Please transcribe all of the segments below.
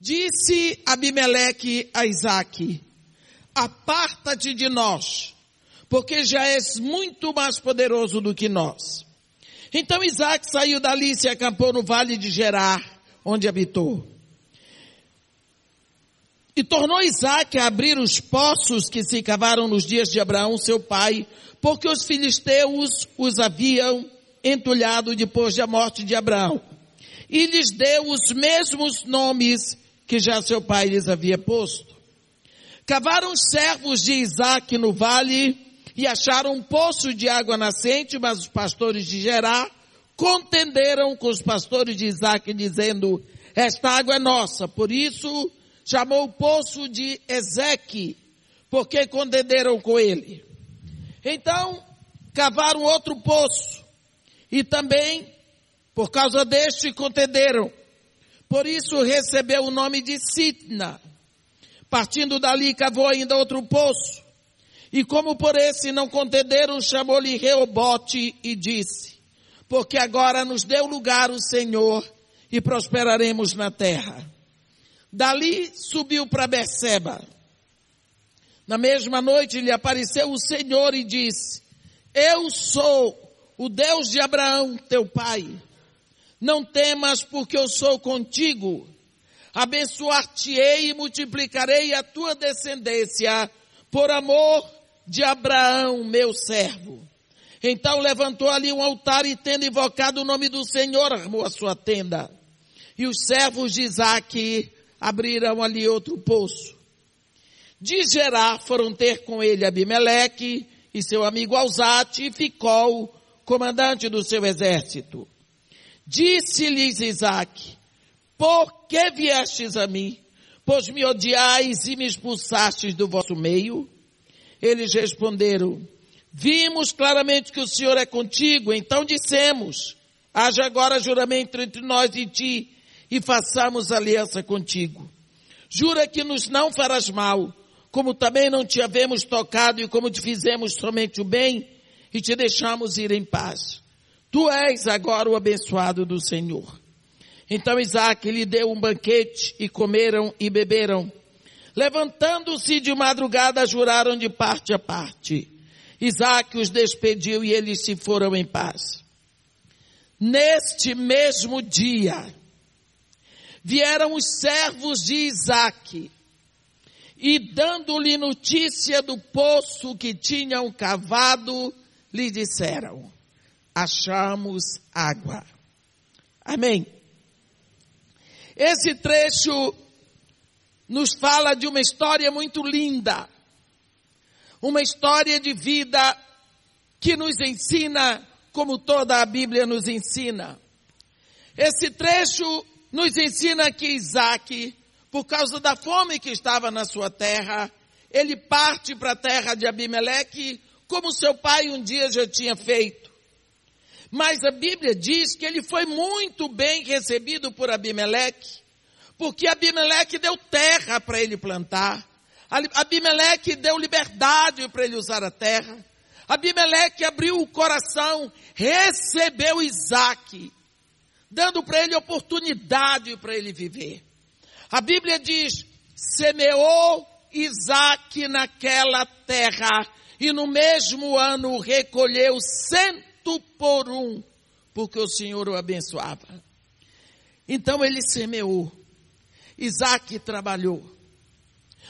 Disse Abimeleque a Isaque, aparta-te de nós, porque já és muito mais poderoso do que nós. Então Isaac saiu dali e se acampou no vale de Gerar, onde habitou. E tornou Isaac a abrir os poços que se cavaram nos dias de Abraão, seu pai, porque os filisteus os haviam entulhado depois da morte de Abraão. E lhes deu os mesmos nomes que já seu pai lhes havia posto. Cavaram os servos de Isaac no vale e acharam um poço de água nascente, mas os pastores de Gerar contenderam com os pastores de Isaac, dizendo, esta água é nossa, por isso chamou o poço de Ezeque, porque contenderam com ele. Então, cavaram outro poço, e também, por causa deste, contenderam. Por isso recebeu o nome de Sitna. Partindo dali, cavou ainda outro poço. E como por esse não contenderam, chamou-lhe Reobote e disse, porque agora nos deu lugar o Senhor e prosperaremos na terra. Dali subiu para Beceba. Na mesma noite lhe apareceu o Senhor e disse, eu sou o Deus de Abraão, teu pai. Não temas porque eu sou contigo. Abençoar-te-ei e multiplicarei a tua descendência por amor de Abraão, meu servo. Então levantou ali um altar e tendo invocado o nome do Senhor, armou a sua tenda. E os servos de Isaac abriram ali outro poço. De Gerar foram ter com ele Abimeleque e seu amigo Alzate e ficou comandante do seu exército. Disse-lhes Isaac, por que viestes a mim? Pois me odiais e me expulsastes do vosso meio? Eles responderam, vimos claramente que o Senhor é contigo, então dissemos, haja agora juramento entre nós e ti, e façamos aliança contigo. Jura que nos não farás mal, como também não te havemos tocado e como te fizemos somente o bem e te deixamos ir em paz. Tu és agora o abençoado do Senhor. Então Isaac lhe deu um banquete e comeram e beberam. Levantando-se de madrugada, juraram de parte a parte. Isaac os despediu e eles se foram em paz. Neste mesmo dia, vieram os servos de Isaac e dando-lhe notícia do poço que tinham cavado, lhe disseram, achamos água. Amém. Esse trecho nos fala de uma história muito linda, uma história de vida que nos ensina como toda a Bíblia nos ensina. Esse trecho nos ensina que Isaac, por causa da fome que estava na sua terra, ele parte para a terra de Abimeleque, como seu pai um dia já tinha feito. Mas a Bíblia diz que ele foi muito bem recebido por Abimeleque, porque Abimeleque deu terra para ele plantar. Abimeleque deu liberdade para ele usar a terra. Abimeleque abriu o coração, recebeu Isaac dando para ele oportunidade para ele viver. A Bíblia diz, semeou Isaac naquela terra e no mesmo ano recolheu cento por um, porque o Senhor o abençoava. Então ele semeou. Isaac trabalhou.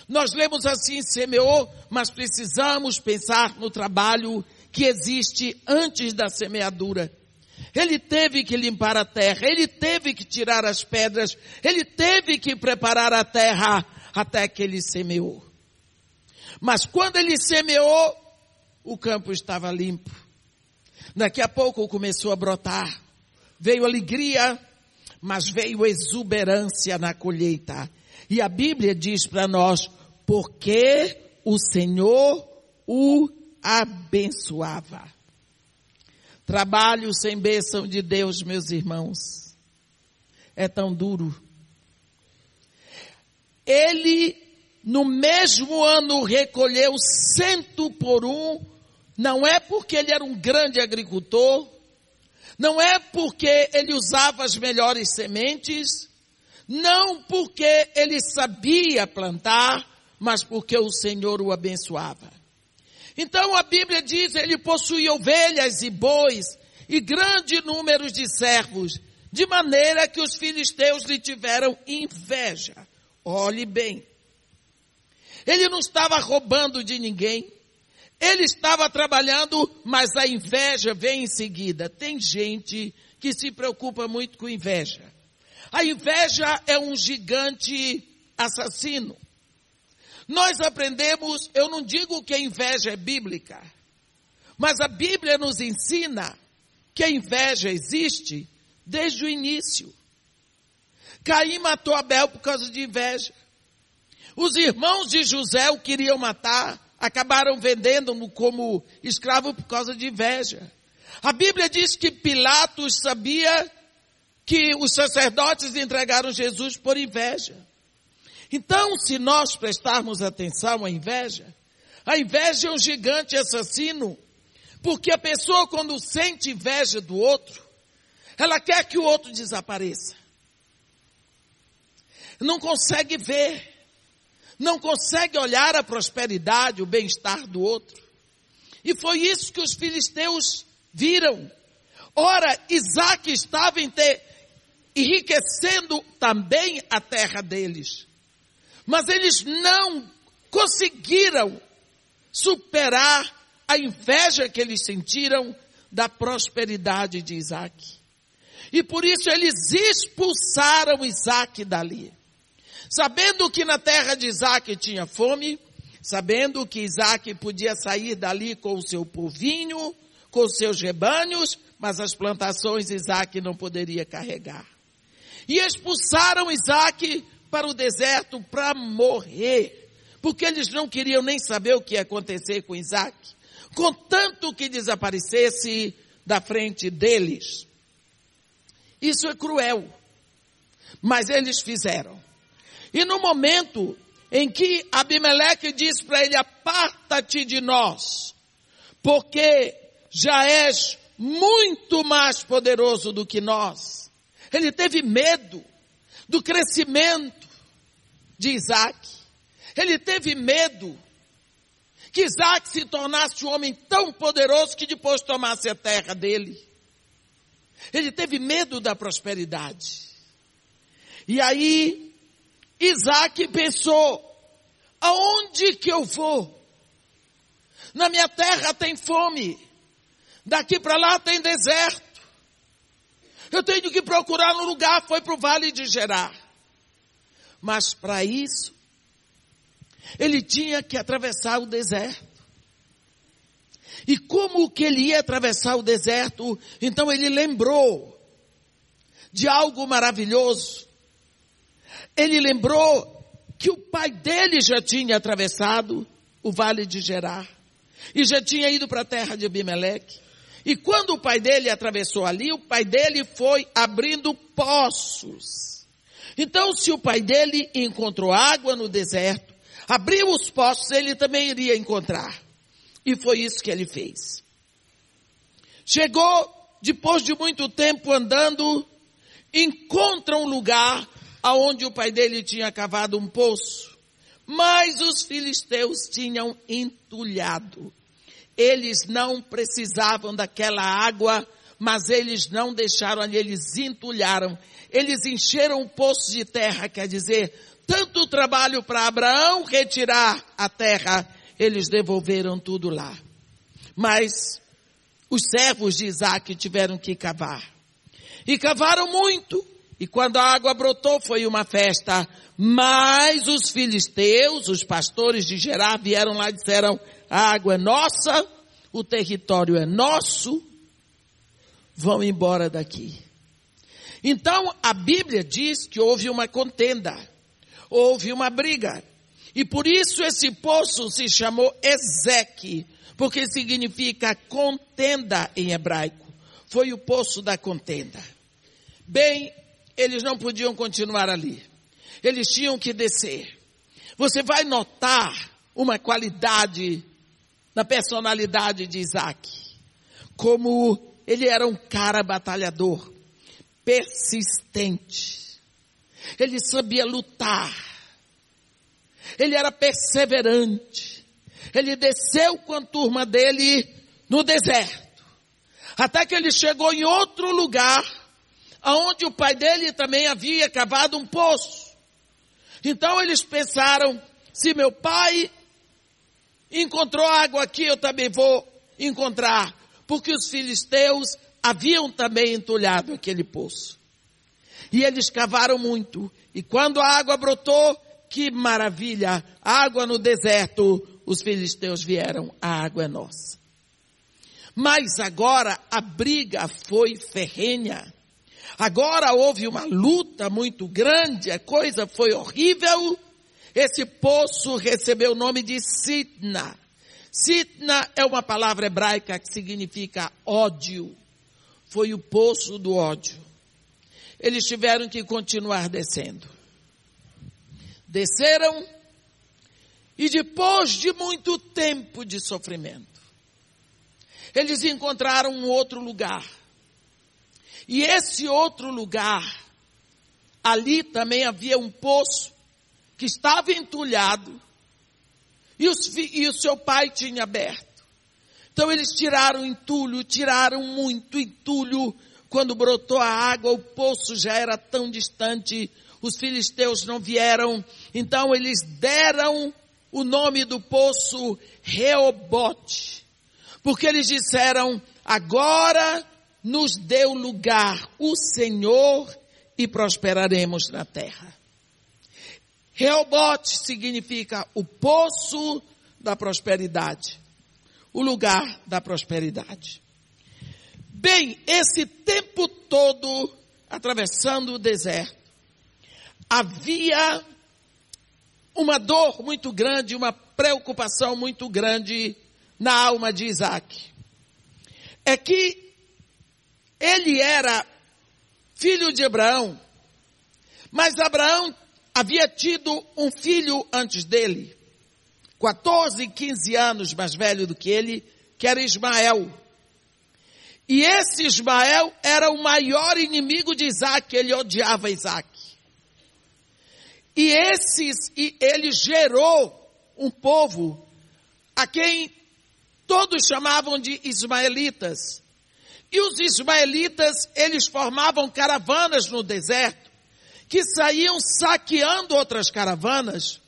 Nós lemos assim, semeou, mas precisamos pensar no trabalho que existe antes da semeadura. Ele teve que limpar a terra, ele teve que tirar as pedras, ele teve que preparar a terra até que ele semeou. Mas quando ele semeou, o campo estava limpo. Daqui a pouco começou a brotar. Veio alegria, mas veio exuberância na colheita. E a Bíblia diz para nós, porque o Senhor o abençoava. Trabalho sem bênção de Deus, meus irmãos, é tão duro. Ele, no mesmo ano, recolheu cento por um, não é porque ele era um grande agricultor, não é porque ele usava as melhores sementes, não porque ele sabia plantar, mas porque o Senhor o abençoava. Então a Bíblia diz, ele possuía ovelhas e bois e grande número de servos, de maneira que os filisteus lhe tiveram inveja. Olhe bem. Ele não estava roubando de ninguém. Ele estava trabalhando, mas a inveja vem em seguida. Tem gente que se preocupa muito com inveja. A inveja é um gigante assassino. Nós aprendemos, eu não digo que a inveja é bíblica, mas a Bíblia nos ensina que a inveja existe desde o início. Caim matou Abel por causa de inveja. Os irmãos de José o queriam matar, acabaram vendendo-no como escravo por causa de inveja. A Bíblia diz que Pilatos sabia que os sacerdotes entregaram Jesus por inveja. Então, se nós prestarmos atenção à inveja, a inveja é um gigante assassino, porque a pessoa quando sente inveja do outro, ela quer que o outro desapareça. Não consegue ver, não consegue olhar a prosperidade, o bem-estar do outro. E foi isso que os filisteus viram. Ora, Isaac estava enriquecendo também a terra deles. Mas eles não conseguiram superar a inveja que eles sentiram da prosperidade de Isaac. E por isso eles expulsaram Isaac dali. Sabendo que na terra de Isaac tinha fome, sabendo que Isaac podia sair dali com o seu povinho, com os seus rebanhos, mas as plantações Isaac não poderia carregar. E expulsaram Isaac para o deserto para morrer, porque eles não queriam nem saber o que ia acontecer com Isaac, contanto que desaparecesse da frente deles. Isso é cruel, mas eles fizeram. E no momento em que Abimeleque diz para ele: Aparta-te de nós, porque já és muito mais poderoso do que nós. Ele teve medo do crescimento de Isaac. Ele teve medo que Isaac se tornasse um homem tão poderoso que depois tomasse a terra dele. Ele teve medo da prosperidade. E aí, Isaac pensou, aonde que eu vou? Na minha terra tem fome, daqui para lá tem deserto. Eu tenho que procurar um lugar, foi para o vale de Gerar. Mas para isso, ele tinha que atravessar o deserto. E como que ele ia atravessar o deserto? Então ele lembrou de algo maravilhoso. Ele lembrou que o pai dele já tinha atravessado o vale de Gerar e já tinha ido para a terra de Abimeleque. E quando o pai dele atravessou ali, o pai dele foi abrindo poços então, se o pai dele encontrou água no deserto, abriu os poços, ele também iria encontrar. E foi isso que ele fez. Chegou, depois de muito tempo andando, encontra um lugar aonde o pai dele tinha cavado um poço. Mas os filisteus tinham entulhado. Eles não precisavam daquela água, mas eles não deixaram ali, eles entulharam eles encheram o poço de terra, quer dizer, tanto trabalho para Abraão retirar a terra, eles devolveram tudo lá. Mas os servos de Isaac tiveram que cavar. E cavaram muito. E quando a água brotou foi uma festa. Mas os filisteus, os pastores de Gerar, vieram lá e disseram, a água é nossa, o território é nosso, vão embora daqui. Então, a Bíblia diz que houve uma contenda, houve uma briga. E por isso esse poço se chamou Ezeque, porque significa contenda em hebraico. Foi o poço da contenda. Bem, eles não podiam continuar ali. Eles tinham que descer. Você vai notar uma qualidade na personalidade de Isaac. Como ele era um cara batalhador persistente. Ele sabia lutar. Ele era perseverante. Ele desceu com a turma dele no deserto. Até que ele chegou em outro lugar, aonde o pai dele também havia cavado um poço. Então eles pensaram, se meu pai encontrou água aqui, eu também vou encontrar. Porque os filisteus haviam também entulhado aquele poço. E eles cavaram muito. E quando a água brotou, que maravilha! Água no deserto, os filisteus vieram, a água é nossa. Mas agora a briga foi ferrenha. Agora houve uma luta muito grande, a coisa foi horrível. Esse poço recebeu o nome de Sitna. Sitna é uma palavra hebraica que significa ódio. Foi o poço do ódio. Eles tiveram que continuar descendo. Desceram e depois de muito tempo de sofrimento, eles encontraram um outro lugar. E esse outro lugar, ali também havia um poço que estava entulhado e, os, e o seu pai tinha aberto. Então eles tiraram entulho, tiraram muito entulho. Quando brotou a água, o poço já era tão distante, os filisteus não vieram. Então eles deram o nome do poço Reobote porque eles disseram, agora nos deu lugar o Senhor e prosperaremos na terra. Reobote significa o poço da prosperidade, o lugar da prosperidade. Bem, esse tempo todo atravessando o deserto, havia uma dor muito grande, uma preocupação muito grande na alma de Isaac. É que ele era filho de Abraão, mas Abraão havia tido um filho antes dele, 14, 15 anos mais velho do que ele, que era Ismael. E esse Ismael era o maior inimigo de Isaac, ele odiava Isaac. E esses, e ele gerou um povo a quem todos chamavam de ismaelitas. E os ismaelitas, eles formavam caravanas no deserto, que saíam saqueando outras caravanas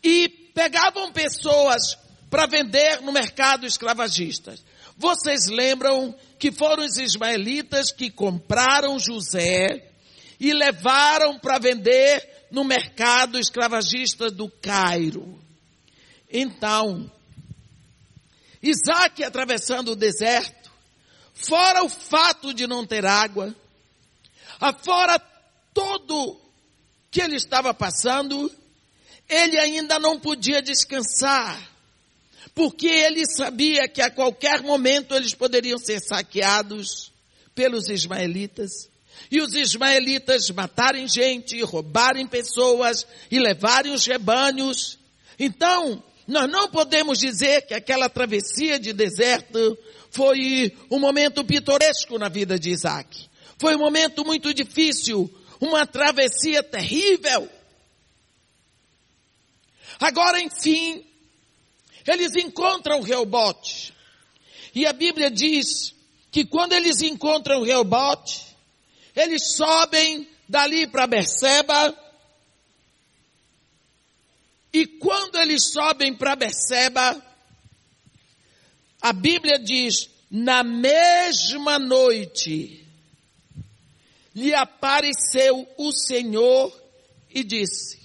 e pegavam pessoas para vender no mercado escravagista. Vocês lembram que foram os ismaelitas que compraram José e levaram para vender no mercado escravagista do Cairo. Então, Isaac atravessando o deserto, fora o fato de não ter água, fora todo que ele estava passando, ele ainda não podia descansar, porque ele sabia que a qualquer momento eles poderiam ser saqueados pelos ismaelitas. E os ismaelitas matarem gente, roubarem pessoas e levarem os rebanhos. Então, nós não podemos dizer que aquela travessia de deserto foi um momento pitoresco na vida de Isaac. Foi um momento muito difícil, uma travessia terrível. Agora, enfim, eles encontram Reobote. E a Bíblia diz que quando eles encontram Reobote, eles sobem dali para Berseba, e quando eles sobem para Beceba, a Bíblia diz, na mesma noite, lhe apareceu o Senhor e disse,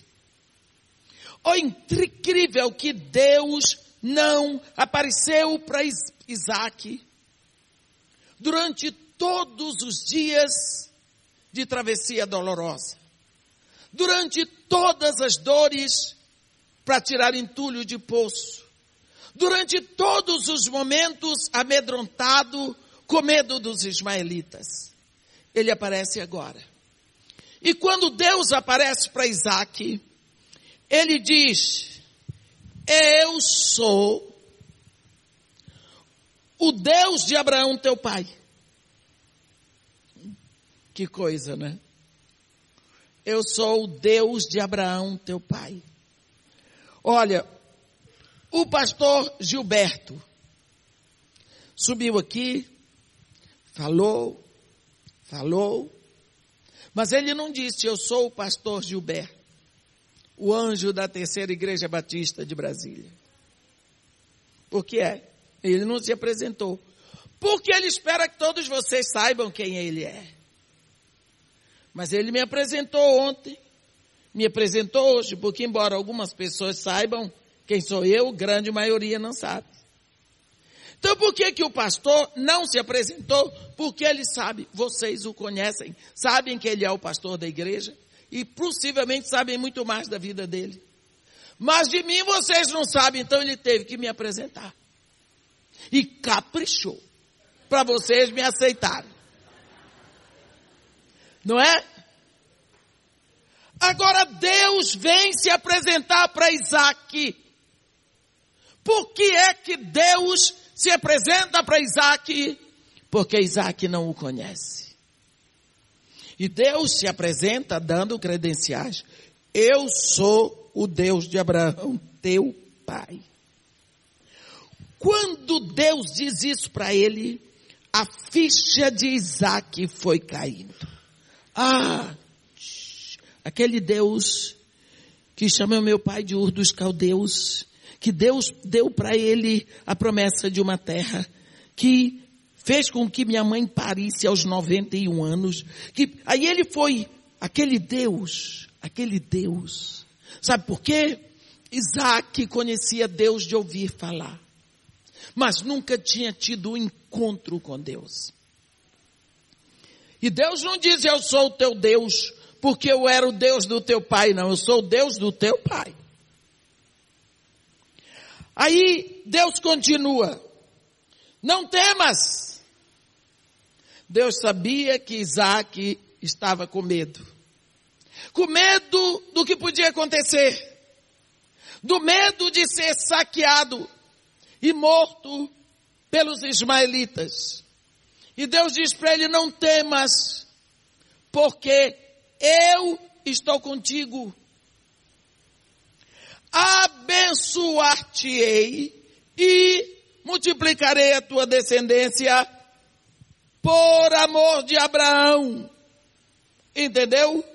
oh incrível que Deus não apareceu para Isaac durante todos os dias de travessia dolorosa, durante todas as dores para tirar entulho de poço. Durante todos os momentos amedrontado, com medo dos ismaelitas. Ele aparece agora. E quando Deus aparece para Isaac, ele diz: Eu sou o Deus de Abraão, teu pai. Que coisa, né? Eu sou o Deus de Abraão, teu pai. Olha, o pastor Gilberto subiu aqui, falou, falou, mas ele não disse, eu sou o pastor Gilberto, o anjo da terceira igreja batista de Brasília. Por que é? Ele não se apresentou. Porque ele espera que todos vocês saibam quem ele é. Mas ele me apresentou ontem, me apresentou hoje, porque embora algumas pessoas saibam quem sou eu, grande maioria não sabe. Então por que que o pastor não se apresentou? Porque ele sabe, vocês o conhecem, sabem que ele é o pastor da igreja e possivelmente sabem muito mais da vida dele. Mas de mim vocês não sabem, então ele teve que me apresentar. E caprichou para vocês me aceitarem. Não é? Agora Deus vem se apresentar para Isaac. Por que é que Deus se apresenta para Isaac? Porque Isaac não o conhece. E Deus se apresenta dando credenciais. Eu sou o Deus de Abraão, teu pai. Quando Deus diz isso para ele, a ficha de Isaac foi caindo. Ah, aquele Deus que chama meu pai de Ur dos Caldeus, que Deus deu para ele a promessa de uma terra, que fez com que minha mãe parisse aos 91 anos, que aí ele foi aquele Deus, aquele Deus. Sabe por quê? Isaac conhecia Deus de ouvir falar mas nunca tinha tido um encontro com Deus. E Deus não diz eu sou o teu Deus, porque eu era o Deus do teu pai, não, eu sou o Deus do teu pai. Aí Deus continua, não temas. Deus sabia que Isaac estava com medo. Com medo do que podia acontecer. Do medo de ser saqueado e morto pelos ismaelitas. E Deus diz para ele: Não temas, porque eu estou contigo. Abençoar-te-ei e multiplicarei a tua descendência por amor de Abraão. Entendeu?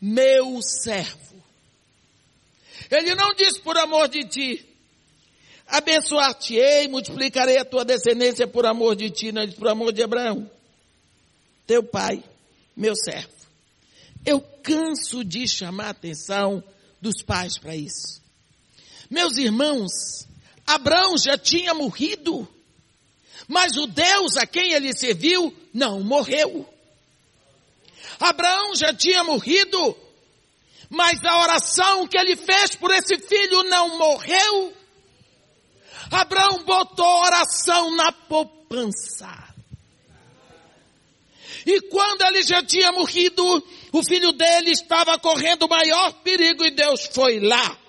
Meu servo. Ele não diz por amor de ti, abençoar-te-ei, multiplicarei a tua descendência por amor de ti, não por amor de Abraão, teu pai, meu servo. Eu canso de chamar a atenção dos pais para isso. Meus irmãos, Abraão já tinha morrido, mas o Deus a quem ele serviu não morreu. Abraão já tinha morrido, mas a oração que ele fez por esse filho não morreu. Abraão botou oração na poupança. E quando ele já tinha morrido, o filho dele estava correndo o maior perigo e Deus foi lá.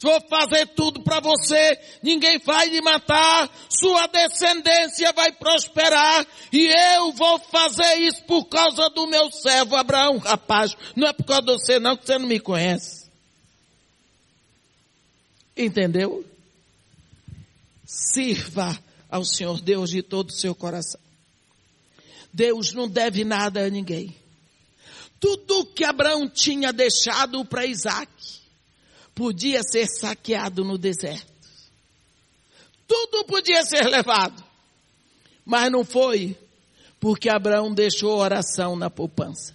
Vou fazer tudo para você, ninguém vai lhe matar, sua descendência vai prosperar e eu vou fazer isso por causa do meu servo Abraão, rapaz. Não é por causa de você não, que você não me conhece. Entendeu? Sirva ao Senhor Deus de todo o seu coração. Deus não deve nada a ninguém. Tudo que Abraão tinha deixado para Isaac podia ser saqueado no deserto. Tudo podia ser levado. Mas não foi, porque Abraão deixou oração na poupança.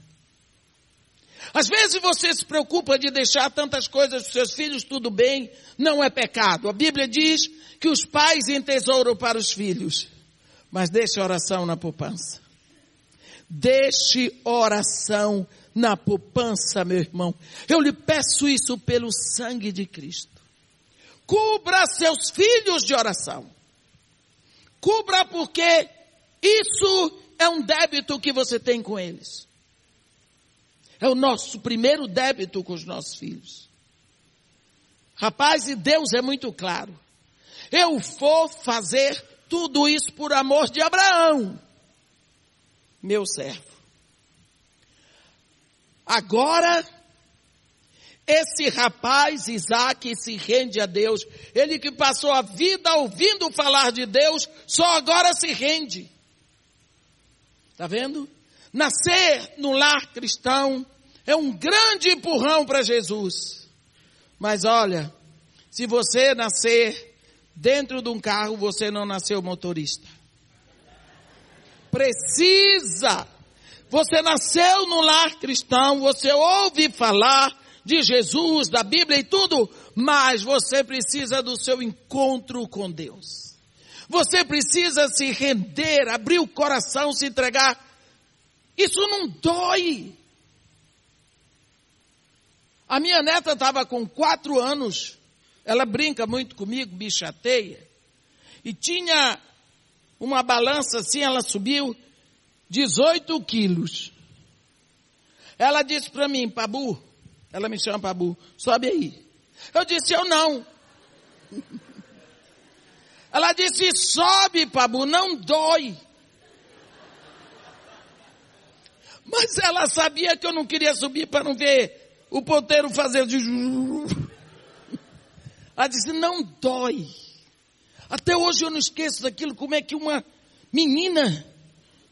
Às vezes você se preocupa de deixar tantas coisas para seus filhos, tudo bem, não é pecado. A Bíblia diz que os pais entesouram para os filhos, mas deixe oração na poupança. Deixe oração na poupança, meu irmão. Eu lhe peço isso pelo sangue de Cristo. Cubra seus filhos de oração. Cubra porque isso é um débito que você tem com eles. É o nosso primeiro débito com os nossos filhos. Rapaz, e Deus é muito claro. Eu vou fazer tudo isso por amor de Abraão, meu servo. Agora, esse rapaz, Isaac, se rende a Deus. Ele que passou a vida ouvindo falar de Deus, só agora se rende. Está vendo? Nascer no lar cristão é um grande empurrão para Jesus. Mas olha, se você nascer dentro de um carro, você não nasceu motorista. Precisa. Você nasceu no lar cristão, você ouve falar de Jesus, da Bíblia e tudo, mas você precisa do seu encontro com Deus. Você precisa se render, abrir o coração, se entregar. Isso não dói. A minha neta estava com quatro anos, ela brinca muito comigo, me chateia, e tinha uma balança assim, ela subiu 18 quilos. Ela disse para mim, Pabu, ela me chama Pabu, sobe aí. Eu disse, eu não. Ela disse, sobe, Pabu, não dói. Mas ela sabia que eu não queria subir para não ver o ponteiro fazer de. Ela disse: não dói. Até hoje eu não esqueço daquilo, como é que uma menina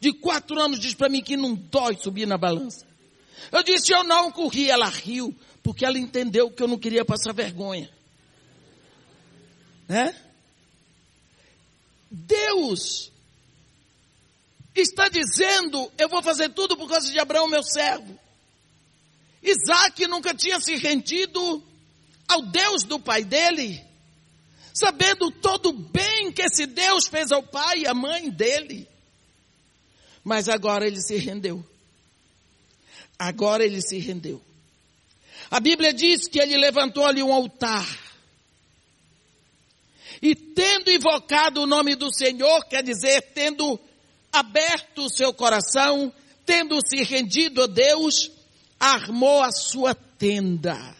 de quatro anos diz para mim que não dói subir na balança. Eu disse: eu não corri. Ela riu, porque ela entendeu que eu não queria passar vergonha. Né? Deus está dizendo: Eu vou fazer tudo por causa de Abraão, meu servo. Isaac nunca tinha se rendido ao Deus do pai dele, sabendo todo o bem que esse Deus fez ao pai e à mãe dele. Mas agora ele se rendeu. Agora ele se rendeu. A Bíblia diz que ele levantou ali um altar. E tendo invocado o nome do Senhor, quer dizer, tendo aberto o seu coração, tendo se rendido a Deus, armou a sua tenda.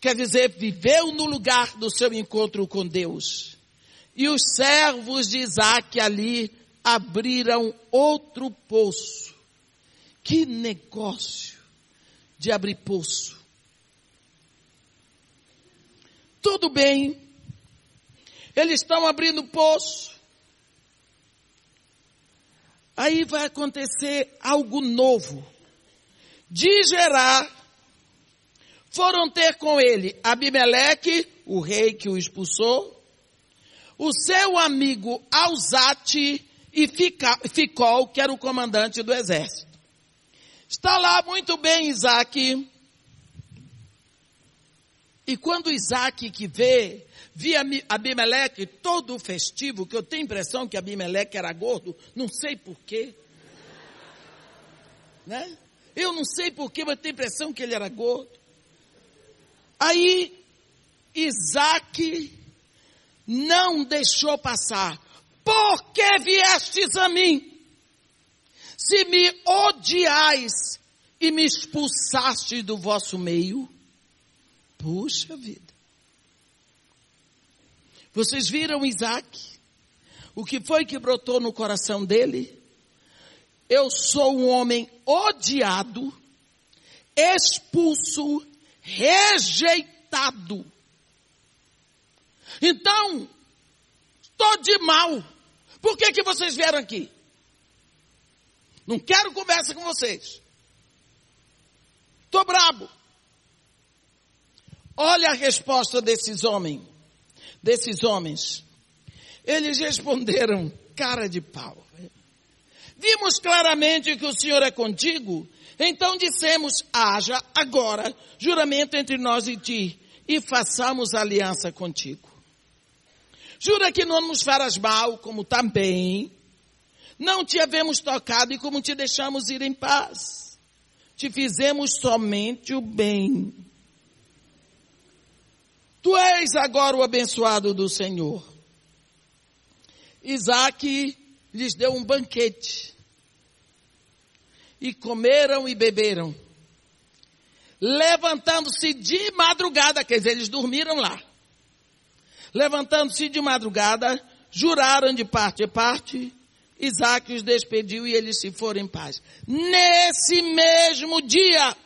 Quer dizer, viveu no lugar do seu encontro com Deus. E os servos de Isaac ali abriram outro poço. Que negócio de abrir poço. Tudo bem. Eles estão abrindo poço. Aí vai acontecer algo novo. De Gerar, foram ter com ele Abimeleque, o rei que o expulsou, o seu amigo Alzate e Ficol, que era o comandante do exército. Está lá muito bem Isaac. E quando Isaac que vê Via Abimeleque todo festivo, que eu tenho a impressão que Abimeleque era gordo, não sei porquê. Né? Eu não sei porquê, mas tenho a impressão que ele era gordo. Aí, Isaac não deixou passar. Por que viestes a mim? Se me odiais e me expulsaste do vosso meio, puxa vida. Vocês viram Isaac? O que foi que brotou no coração dele? Eu sou um homem odiado, expulso, rejeitado. Então, estou de mal. Por que, que vocês vieram aqui? Não quero conversa com vocês. Estou brabo. Olha a resposta desses homens desses homens? Eles responderam, cara de pau. Vimos claramente que o Senhor é contigo, então dissemos, haja agora juramento entre nós e ti, e façamos aliança contigo. Jura que não nos farás mal, como também não te havemos tocado e como te deixamos ir em paz. Te fizemos somente o bem. Tu és agora o abençoado do Senhor. Isaac lhes deu um banquete. E comeram e beberam. Levantando-se de madrugada, quer dizer, eles dormiram lá. Levantando-se de madrugada, juraram de parte a parte Isaac os despediu e eles se foram em paz. Nesse mesmo dia,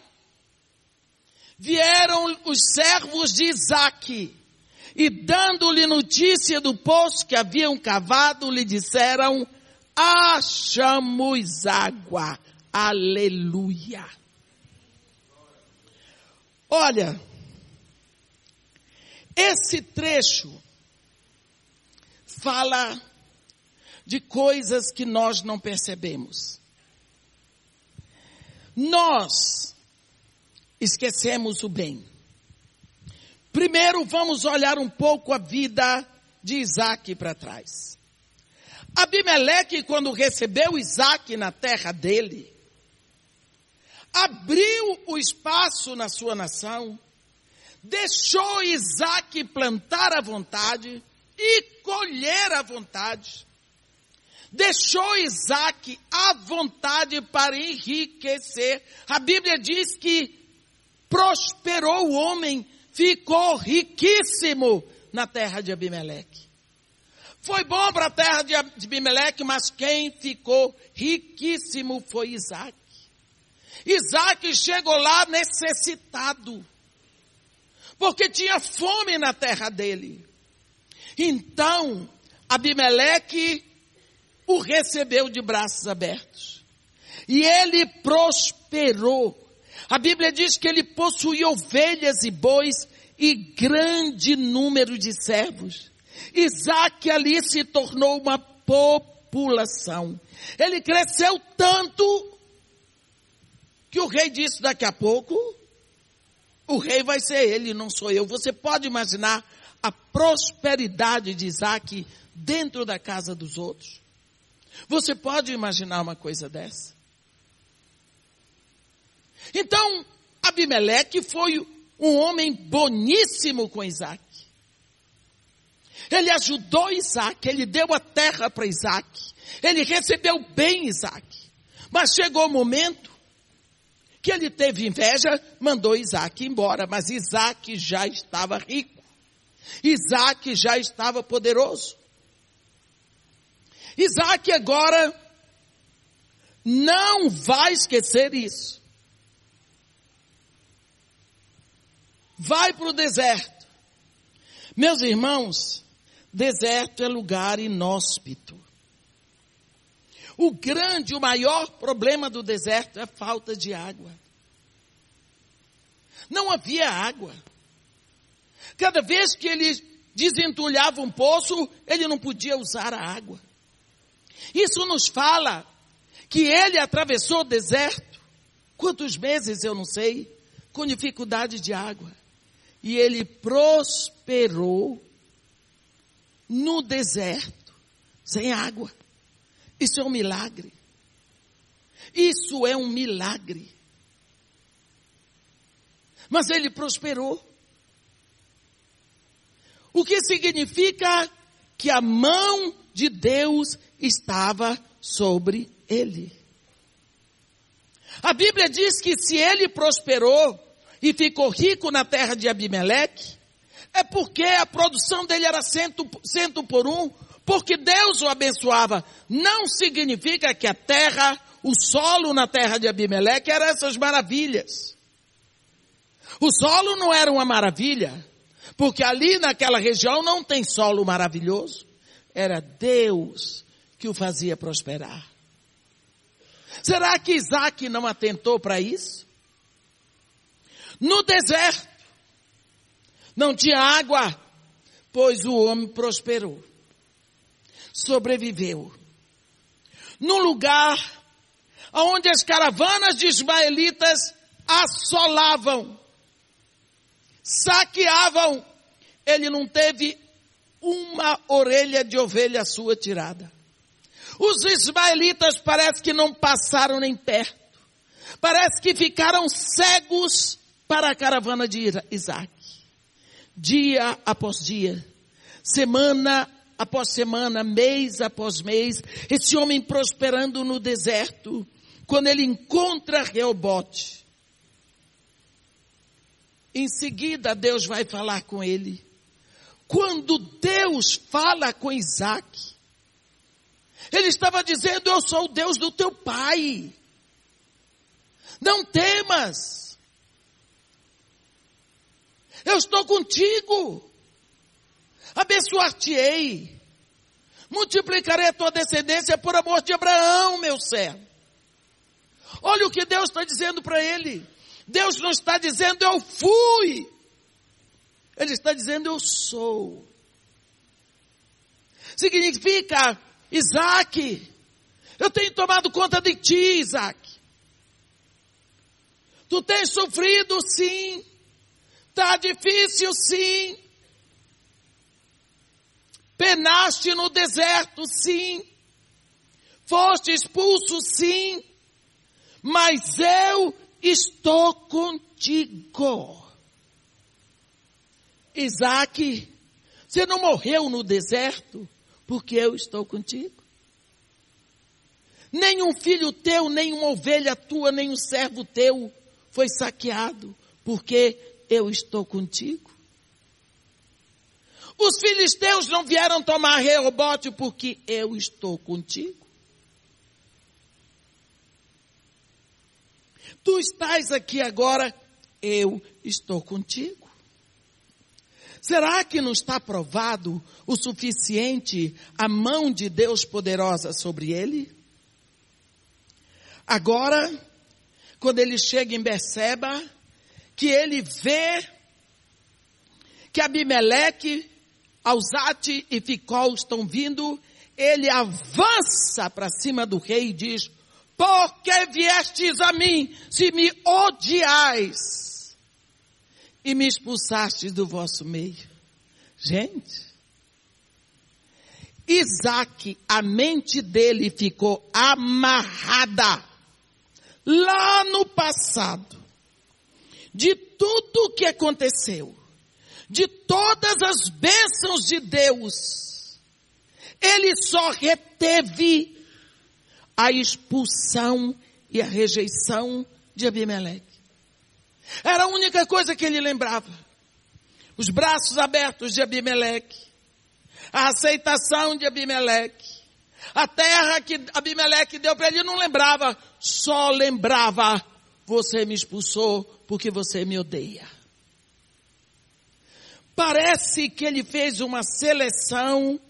vieram os servos de Isaac e dando-lhe notícia do poço que haviam cavado, lhe disseram, achamos água. Aleluia. Olha, esse trecho fala de coisas que nós não percebemos. Nós esquecemos o bem. Primeiro vamos olhar um pouco a vida de Isaac para trás. Abimeleque, quando recebeu Isaac na terra dele, abriu o espaço na sua nação, deixou Isaac plantar à vontade e colher à vontade. Deixou Isaac à vontade para enriquecer. A Bíblia diz que prosperou o homem, ficou riquíssimo na terra de Abimeleque. Foi bom para a terra de Abimeleque, mas quem ficou riquíssimo foi Isaac. Isaac chegou lá necessitado, porque tinha fome na terra dele. Então, Abimeleque o recebeu de braços abertos. E ele prosperou. A Bíblia diz que ele possuía ovelhas e bois e grande número de servos. Isaac ali se tornou uma população. Ele cresceu tanto que o rei disse daqui a pouco, o rei vai ser ele, não sou eu. Você pode imaginar a prosperidade de Isaac dentro da casa dos outros? Você pode imaginar uma coisa dessa? Então, Abimeleque foi um homem boníssimo com Isaac. Ele ajudou Isaac, ele deu a terra para Isaac, ele recebeu bem Isaac. Mas chegou o momento que ele teve inveja, mandou Isaac embora, mas Isaac já estava rico. Isaac já estava poderoso. Isaac agora não vai esquecer isso. Vai para o deserto. Meus irmãos, deserto é lugar inóspito. O grande, o maior problema do deserto é a falta de água. Não havia água. Cada vez que ele desentulhava um poço, ele não podia usar a água. Isso nos fala que ele atravessou o deserto. Quantos meses eu não sei, com dificuldade de água. E ele prosperou no deserto, sem água. Isso é um milagre. Isso é um milagre. Mas ele prosperou. O que significa que a mão de Deus estava sobre ele. A Bíblia diz que se ele prosperou e ficou rico na terra de Abimeleque, é porque a produção dele era cento, cento por um, porque Deus o abençoava. Não significa que a terra, o solo na terra de Abimeleque era essas maravilhas. O solo não era uma maravilha, porque ali naquela região não tem solo maravilhoso. Era Deus que o fazia prosperar. Será que Isaac não atentou para isso? No deserto, não tinha água, pois o homem prosperou sobreviveu. No lugar onde as caravanas de ismaelitas assolavam, saqueavam, ele não teve uma orelha de ovelha sua tirada. Os ismaelitas parece que não passaram nem perto. Parece que ficaram cegos para a caravana de Isaac. Dia após dia, semana após semana, mês após mês, esse homem prosperando no deserto, quando ele encontra Reobote, em seguida Deus vai falar com ele. Quando Deus fala com Isaac, Ele estava dizendo: Eu sou o Deus do teu pai. Não temas. Eu estou contigo. Abençoar-te-ei. Multiplicarei a tua descendência por amor de Abraão, meu servo. Olha o que Deus está dizendo para ele. Deus não está dizendo eu fui. Ele está dizendo eu sou. Significa, Isaac, eu tenho tomado conta de ti, Isaac. Tu tens sofrido sim. Está difícil sim. Penaste no deserto sim. Foste expulso sim. Mas eu estou contigo. Isaac, você não morreu no deserto porque eu estou contigo. Nenhum filho teu, nenhuma ovelha tua, nenhum servo teu foi saqueado porque eu estou contigo. Os filisteus não vieram tomar rebote porque eu estou contigo. Tu estás aqui agora, eu estou contigo. Será que não está provado o suficiente a mão de Deus poderosa sobre ele? Agora, quando ele chega em Beceba, que ele vê que Abimeleque, Alzate e Ficol estão vindo, ele avança para cima do rei e diz, por que viestes a mim, se me odiais? E me expulsastes do vosso meio? Gente, Isaac, a mente dele ficou amarrada. Lá no passado de tudo o que aconteceu, de todas as bênçãos de Deus. Ele só reteve a expulsão e a rejeição de Abimeleque. Era a única coisa que ele lembrava. Os braços abertos de Abimeleque. A aceitação de Abimeleque. A terra que Abimeleque deu para ele não lembrava, só lembrava, você me expulsou porque você me odeia. Parece que ele fez uma seleção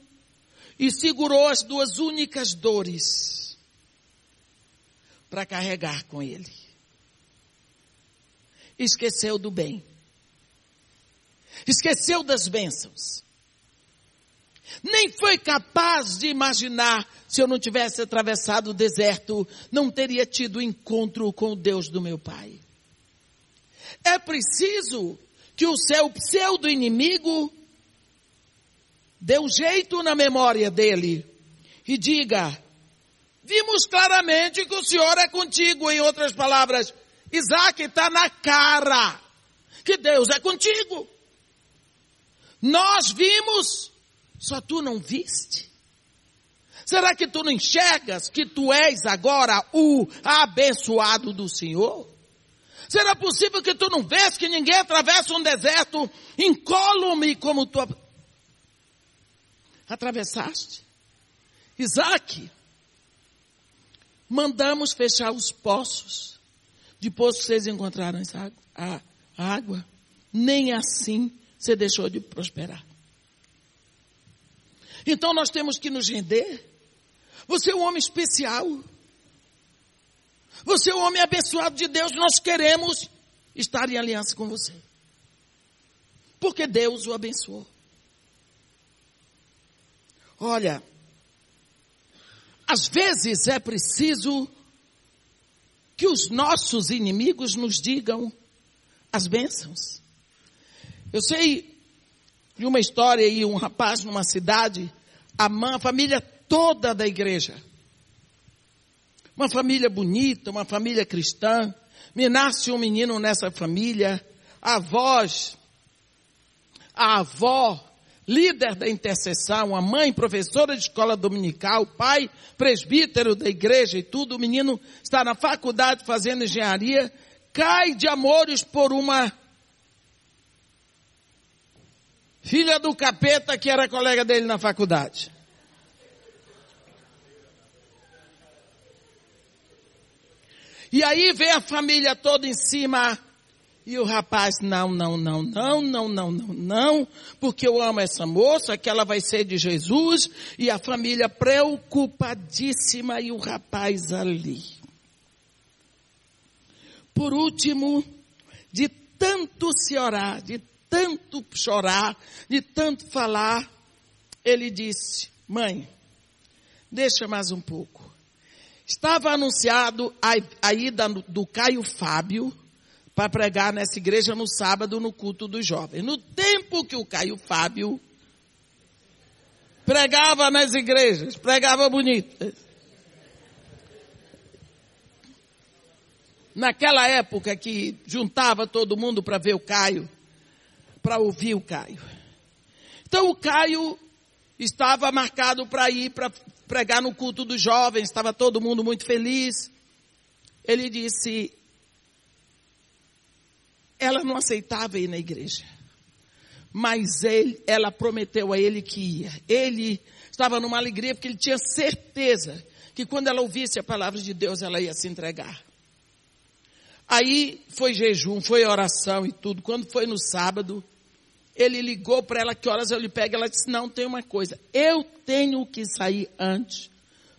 e segurou as duas únicas dores para carregar com ele. Esqueceu do bem. Esqueceu das bênçãos. Nem foi capaz de imaginar se eu não tivesse atravessado o deserto, não teria tido encontro com o Deus do meu pai. É preciso que o seu pseudo inimigo dê um jeito na memória dele e diga: Vimos claramente que o Senhor é contigo. Em outras palavras, Isaac está na cara que Deus é contigo. Nós vimos, só tu não viste. Será que tu não enxergas que tu és agora o abençoado do Senhor? Será possível que tu não vês que ninguém atravessa um deserto incólume como tu atravessaste? Isaac, mandamos fechar os poços. Depois que vocês encontraram a água, nem assim você deixou de prosperar. Então nós temos que nos render. Você é um homem especial. Você é um homem abençoado de Deus. Nós queremos estar em aliança com você. Porque Deus o abençoou. Olha, às vezes é preciso que os nossos inimigos nos digam as bênçãos. Eu sei de uma história aí, um rapaz numa cidade, a, mãe, a família toda da igreja. Uma família bonita, uma família cristã. Me nasce um menino nessa família. A avós, a avó líder da intercessão, a mãe professora de escola dominical, pai presbítero da igreja e tudo, o menino está na faculdade fazendo engenharia, cai de amores por uma filha do capeta que era colega dele na faculdade. E aí vem a família toda em cima. E o rapaz, não, não, não, não, não, não, não, não, porque eu amo essa moça, que ela vai ser de Jesus, e a família preocupadíssima e o rapaz ali. Por último, de tanto se orar, de tanto chorar, de tanto falar, ele disse, mãe, deixa mais um pouco. Estava anunciado a, a ida do Caio Fábio para pregar nessa igreja no sábado no culto dos jovens. No tempo que o Caio Fábio pregava nas igrejas, pregava bonito. Naquela época que juntava todo mundo para ver o Caio, para ouvir o Caio. Então o Caio estava marcado para ir para pregar no culto dos jovens, estava todo mundo muito feliz. Ele disse, ela não aceitava ir na igreja. Mas ele, ela prometeu a ele que ia. Ele estava numa alegria porque ele tinha certeza que quando ela ouvisse a palavra de Deus, ela ia se entregar. Aí foi jejum, foi oração e tudo. Quando foi no sábado, ele ligou para ela que horas eu lhe pego. Ela disse: Não, tem uma coisa. Eu tenho que sair antes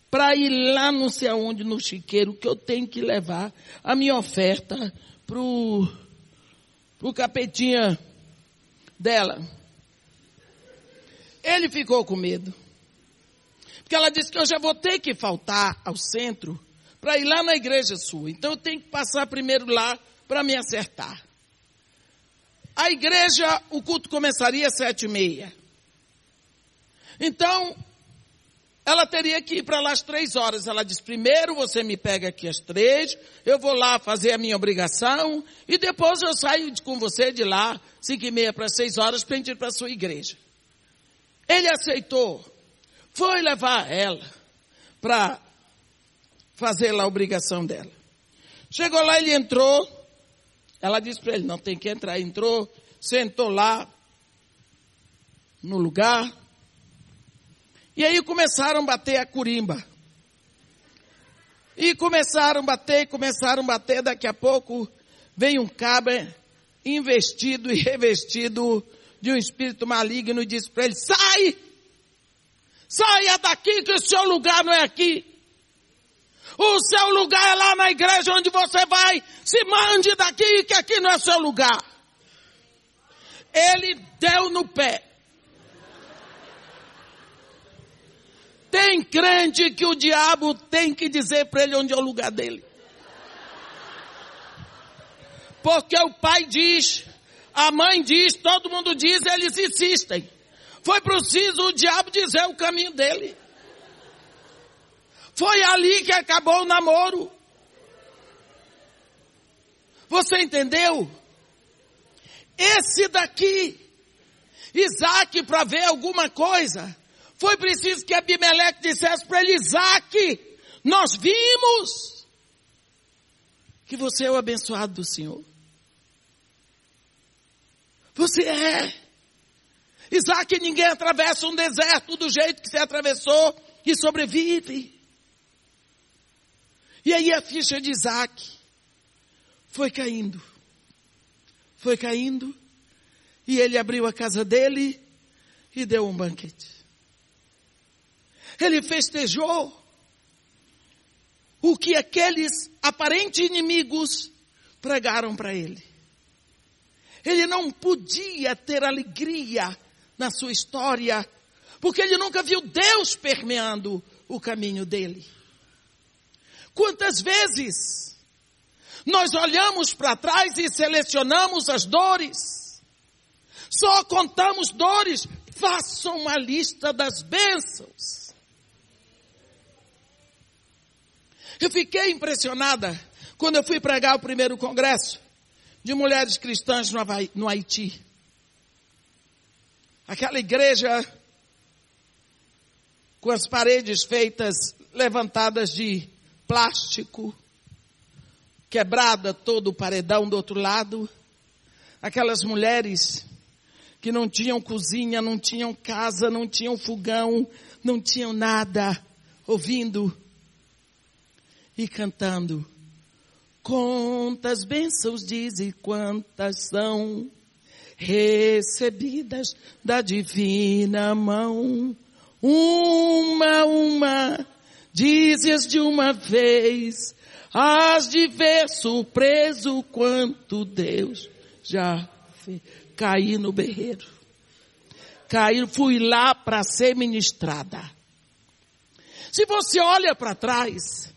para ir lá não sei aonde, no chiqueiro, que eu tenho que levar a minha oferta pro, pro capetinha dela. Ele ficou com medo. Porque ela disse que eu já vou ter que faltar ao centro para ir lá na igreja sua. Então eu tenho que passar primeiro lá para me acertar. A igreja, o culto começaria às sete e meia. Então, ela teria que ir para lá às três horas. Ela diz, primeiro você me pega aqui às três, eu vou lá fazer a minha obrigação, e depois eu saio com você de lá, cinco e meia para seis horas, para ir para a sua igreja. Ele aceitou, foi levar ela para fazer lá a obrigação dela. Chegou lá, ele entrou, ela disse para ele, não tem que entrar. Entrou, sentou lá no lugar. E aí começaram a bater a curimba. E começaram a bater, começaram a bater. Daqui a pouco vem um cabra investido e revestido de um espírito maligno e disse para ele, sai! Saia daqui que o seu lugar não é aqui. O seu lugar é lá na igreja onde você vai. Se mande daqui que aqui não é seu lugar. Ele deu no pé. Tem crente que o diabo tem que dizer para ele onde é o lugar dele. Porque o pai diz, a mãe diz, todo mundo diz, eles insistem. Foi preciso o diabo dizer o caminho dele. Foi ali que acabou o namoro. Você entendeu? Esse daqui, Isaac, para ver alguma coisa, foi preciso que Abimeleque dissesse para ele, Isaac, nós vimos que você é o abençoado do Senhor. Você é. Isaac, ninguém atravessa um deserto do jeito que você atravessou e sobrevive. E aí a ficha de Isaac foi caindo. Foi caindo. E ele abriu a casa dele e deu um banquete. Ele festejou o que aqueles aparentes inimigos pregaram para ele. Ele não podia ter alegria na sua história, porque ele nunca viu Deus permeando o caminho dele. Quantas vezes nós olhamos para trás e selecionamos as dores? Só contamos dores. Façam uma lista das bênçãos. Eu fiquei impressionada quando eu fui pregar o primeiro congresso de mulheres cristãs no Haiti. Aquela igreja com as paredes feitas, levantadas de plástico, quebrada todo o paredão do outro lado, aquelas mulheres que não tinham cozinha, não tinham casa, não tinham fogão, não tinham nada, ouvindo e cantando Quantas bênçãos diz e quantas são recebidas da divina mão. Uma, uma, dizes de uma vez, has de ver surpreso quanto Deus já fez. Caí no berreiro. Caí, fui lá para ser ministrada. Se você olha para trás,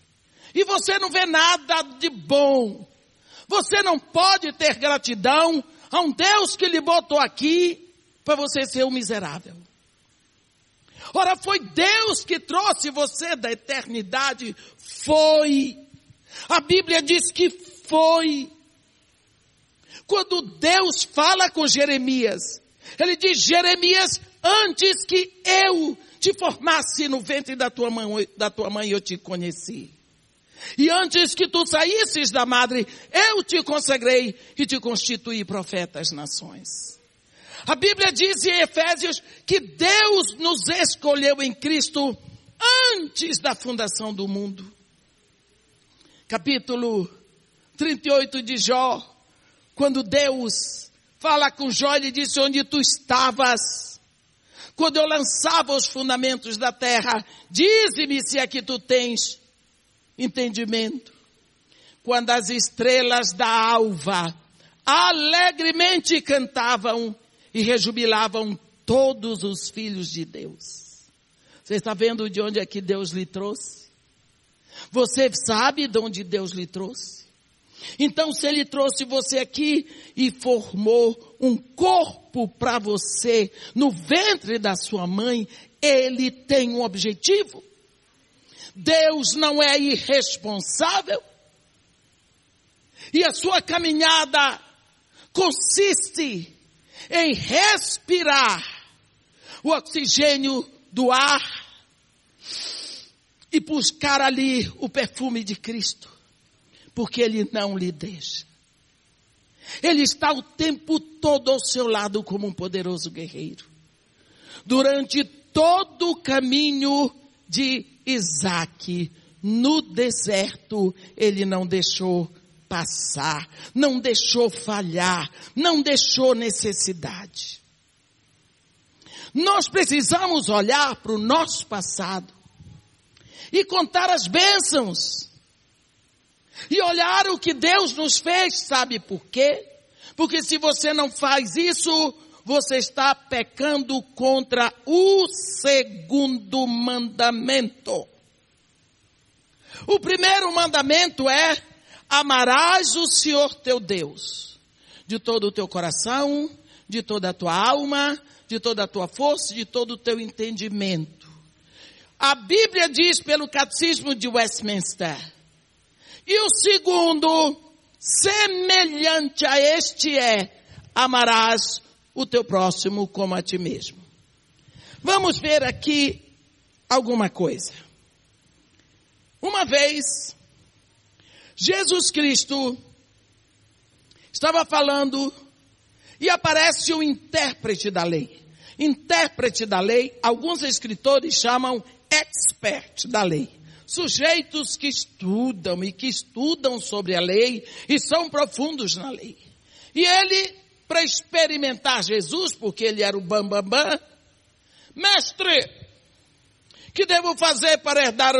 e você não vê nada de bom. Você não pode ter gratidão a um Deus que lhe botou aqui para você ser um miserável. Ora, foi Deus que trouxe você da eternidade. Foi. A Bíblia diz que foi. Quando Deus fala com Jeremias, ele diz: Jeremias, antes que eu te formasse no ventre da tua mãe, da tua mãe eu te conheci. E antes que tu saísses da madre, eu te consagrei e te constituí profeta às nações. A Bíblia diz em Efésios que Deus nos escolheu em Cristo antes da fundação do mundo. Capítulo 38 de Jó, quando Deus fala com Jó, ele disse onde tu estavas. Quando eu lançava os fundamentos da terra, dize-me se é que tu tens entendimento. Quando as estrelas da alva alegremente cantavam e rejubilavam todos os filhos de Deus. Você está vendo de onde é que Deus lhe trouxe? Você sabe de onde Deus lhe trouxe? Então, se Ele trouxe você aqui e formou um corpo para você no ventre da sua mãe, Ele tem um objetivo. Deus não é irresponsável. E a sua caminhada consiste em respirar o oxigênio do ar e buscar ali o perfume de Cristo, porque Ele não lhe deixa. Ele está o tempo todo ao seu lado como um poderoso guerreiro. Durante todo o caminho de Isaac no deserto, ele não deixou passar, não deixou falhar, não deixou necessidade. Nós precisamos olhar para o nosso passado e contar as bênçãos. E olhar o que Deus nos fez, sabe por quê? Porque se você não faz isso, você está pecando contra o segundo mandamento. O primeiro mandamento é: amarás o Senhor teu Deus, de todo o teu coração, de toda a tua alma, de toda a tua força, de todo o teu entendimento. A Bíblia diz pelo Catecismo de Westminster. E o segundo, semelhante a este é: amarás o teu próximo como a ti mesmo. Vamos ver aqui alguma coisa. Uma vez, Jesus Cristo estava falando e aparece o intérprete da lei. Intérprete da lei, alguns escritores chamam expert da lei. Sujeitos que estudam e que estudam sobre a lei e são profundos na lei. E ele para experimentar Jesus, porque ele era o bambambam. Bam, bam. Mestre, que devo fazer para herdar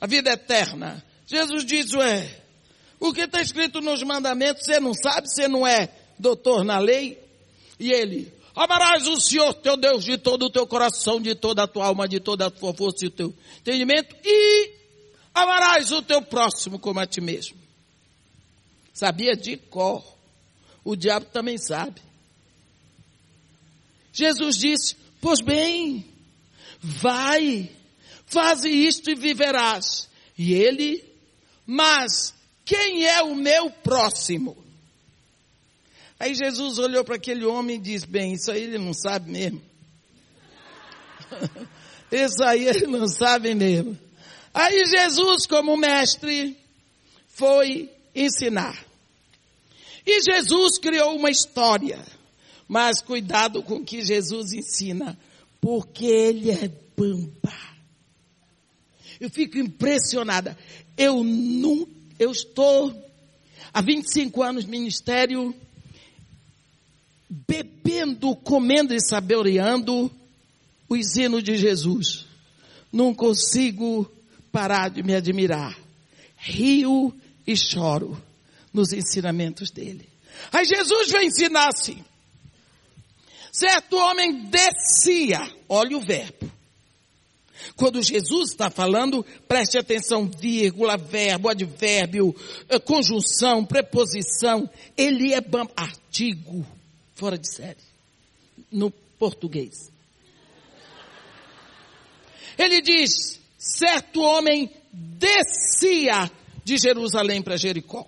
a vida eterna? Jesus diz, ué, o que está escrito nos mandamentos, você não sabe, você não é doutor na lei? E ele, amarás o Senhor teu Deus de todo o teu coração, de toda a tua alma, de toda a tua força e o teu entendimento, e amarás o teu próximo como a ti mesmo. Sabia de cor o diabo também sabe. Jesus disse: Pois bem, vai, faze isto e viverás. E ele, mas quem é o meu próximo? Aí Jesus olhou para aquele homem e disse: Bem, isso aí ele não sabe mesmo. isso aí ele não sabe mesmo. Aí Jesus, como mestre, foi ensinar. E Jesus criou uma história. Mas cuidado com o que Jesus ensina, porque ele é bamba. Eu fico impressionada. Eu não, eu estou há 25 anos ministério, bebendo, comendo e saboreando o ensino de Jesus. Não consigo parar de me admirar. Rio e choro nos ensinamentos dele. Aí Jesus vai ensinar assim. Certo homem descia, olha o verbo. Quando Jesus está falando, preste atenção, vírgula, verbo, advérbio, eh, conjunção, preposição. Ele é artigo, fora de série, no português. Ele diz, certo homem descia de Jerusalém para Jericó.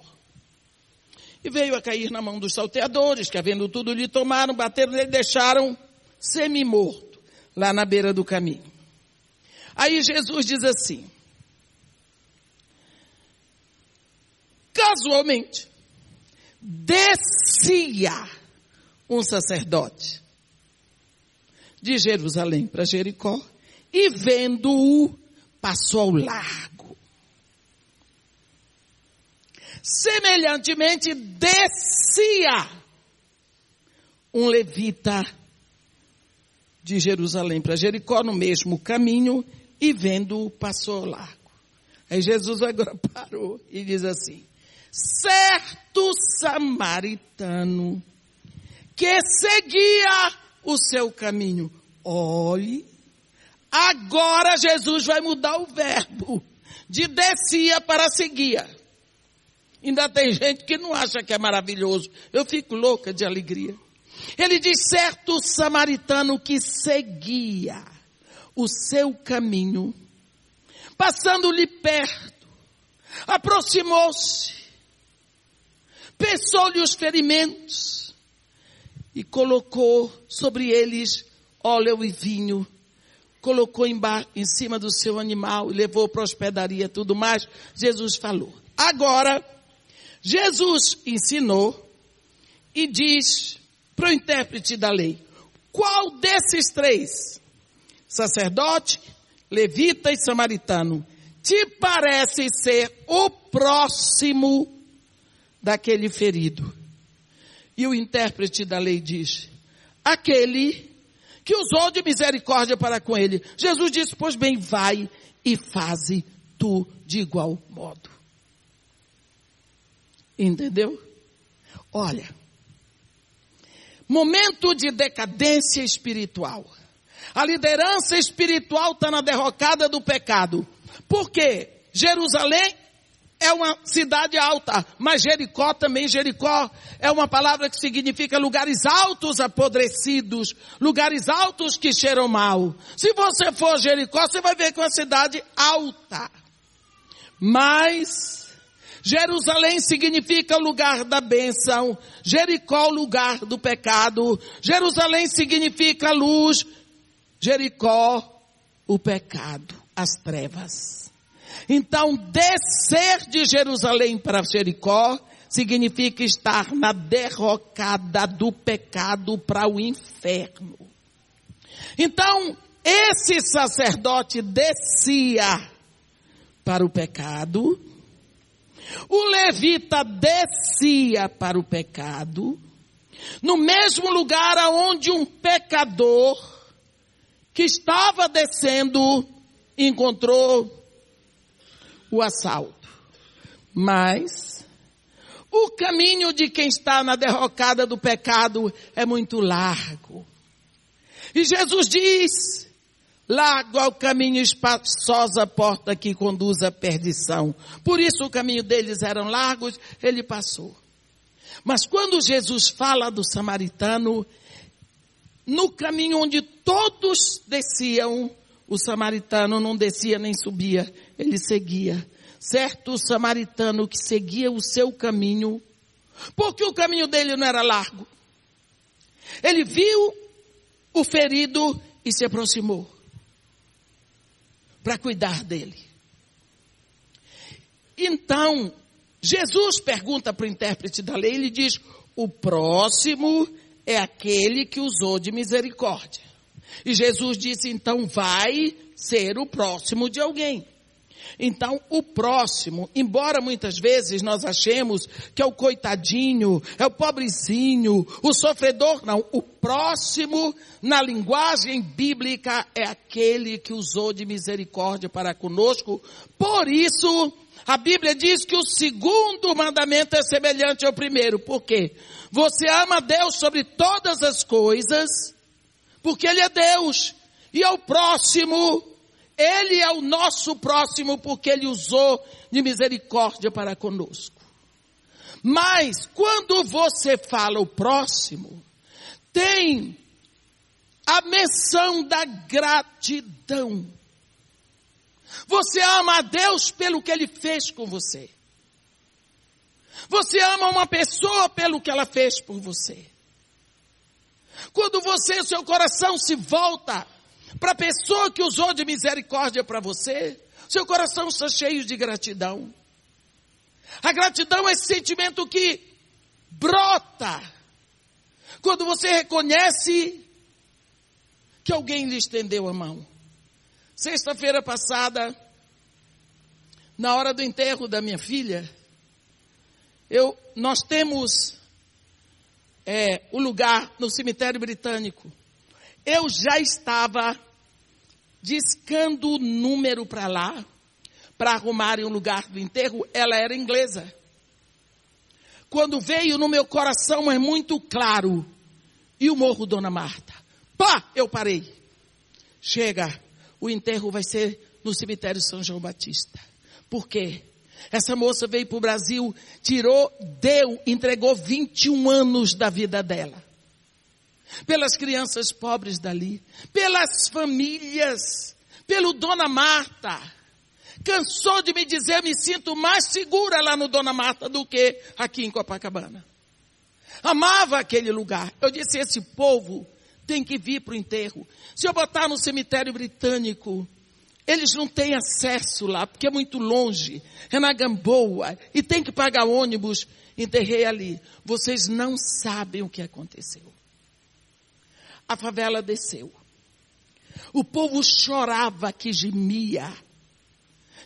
E veio a cair na mão dos salteadores, que havendo tudo lhe tomaram, bateram nele, deixaram semi-morto, lá na beira do caminho. Aí Jesus diz assim, casualmente, descia um sacerdote de Jerusalém para Jericó e vendo-o passou ao largo. Semelhantemente descia um levita de Jerusalém para Jericó no mesmo caminho e vendo-o passou largo. Aí Jesus agora parou e diz assim, certo samaritano que seguia o seu caminho. Olhe, agora Jesus vai mudar o verbo de descia para seguia. Ainda tem gente que não acha que é maravilhoso. Eu fico louca de alegria. Ele diz certo samaritano que seguia o seu caminho, passando-lhe perto, aproximou-se, pensou-lhe os ferimentos e colocou sobre eles óleo e vinho, colocou em, em cima do seu animal e levou para a hospedaria tudo mais. Jesus falou. Agora, Jesus ensinou e diz para o intérprete da lei, qual desses três sacerdote, levita e samaritano, te parece ser o próximo daquele ferido? E o intérprete da lei diz, aquele que usou de misericórdia para com ele. Jesus disse, pois bem, vai e faze tu de igual modo. Entendeu? Olha, momento de decadência espiritual. A liderança espiritual está na derrocada do pecado. Por quê? Jerusalém é uma cidade alta, mas Jericó também, Jericó é uma palavra que significa lugares altos apodrecidos, lugares altos que cheiram mal. Se você for Jericó, você vai ver que é uma cidade alta. Mas Jerusalém significa o lugar da bênção, Jericó o lugar do pecado, Jerusalém significa luz, Jericó, o pecado, as trevas. Então, descer de Jerusalém para Jericó significa estar na derrocada do pecado para o inferno. Então, esse sacerdote descia para o pecado, o levita descia para o pecado, no mesmo lugar aonde um pecador que estava descendo encontrou o assalto. Mas o caminho de quem está na derrocada do pecado é muito largo. E Jesus diz: largo é o caminho espaçosa porta que conduz à perdição. Por isso o caminho deles eram largos, ele passou. Mas quando Jesus fala do samaritano, no caminho onde todos desciam, o samaritano não descia nem subia, ele seguia. Certo samaritano que seguia o seu caminho, porque o caminho dele não era largo. Ele viu o ferido e se aproximou para cuidar dele. Então, Jesus pergunta para o intérprete da lei, ele diz: o próximo é aquele que usou de misericórdia. E Jesus disse, então vai ser o próximo de alguém. Então, o próximo, embora muitas vezes nós achemos que é o coitadinho, é o pobrezinho, o sofredor, não. O próximo, na linguagem bíblica, é aquele que usou de misericórdia para conosco. Por isso, a Bíblia diz que o segundo mandamento é semelhante ao primeiro. Por quê? Você ama Deus sobre todas as coisas, porque Ele é Deus. E ao próximo, Ele é o nosso próximo, porque Ele usou de misericórdia para conosco. Mas, quando você fala o próximo, tem a menção da gratidão. Você ama a Deus pelo que Ele fez com você. Você ama uma pessoa pelo que ela fez por você. Quando você, seu coração se volta para a pessoa que usou de misericórdia para você, seu coração está cheio de gratidão. A gratidão é esse sentimento que brota quando você reconhece que alguém lhe estendeu a mão. Sexta-feira passada, na hora do enterro da minha filha, eu, nós temos é, o lugar no cemitério britânico. Eu já estava discando o número para lá, para arrumarem um lugar do enterro. Ela era inglesa. Quando veio no meu coração, é muito claro. E o morro Dona Marta. Pá, eu parei. Chega, o enterro vai ser no cemitério São João Batista. Por quê? Essa moça veio para o Brasil, tirou, deu, entregou 21 anos da vida dela. Pelas crianças pobres dali, pelas famílias, pelo Dona Marta. Cansou de me dizer, me sinto mais segura lá no Dona Marta do que aqui em Copacabana. Amava aquele lugar. Eu disse, esse povo tem que vir para o enterro. Se eu botar no cemitério britânico, eles não têm acesso lá, porque é muito longe, é na Gamboa, e tem que pagar ônibus. Enterrei ali. Vocês não sabem o que aconteceu. A favela desceu. O povo chorava que gemia,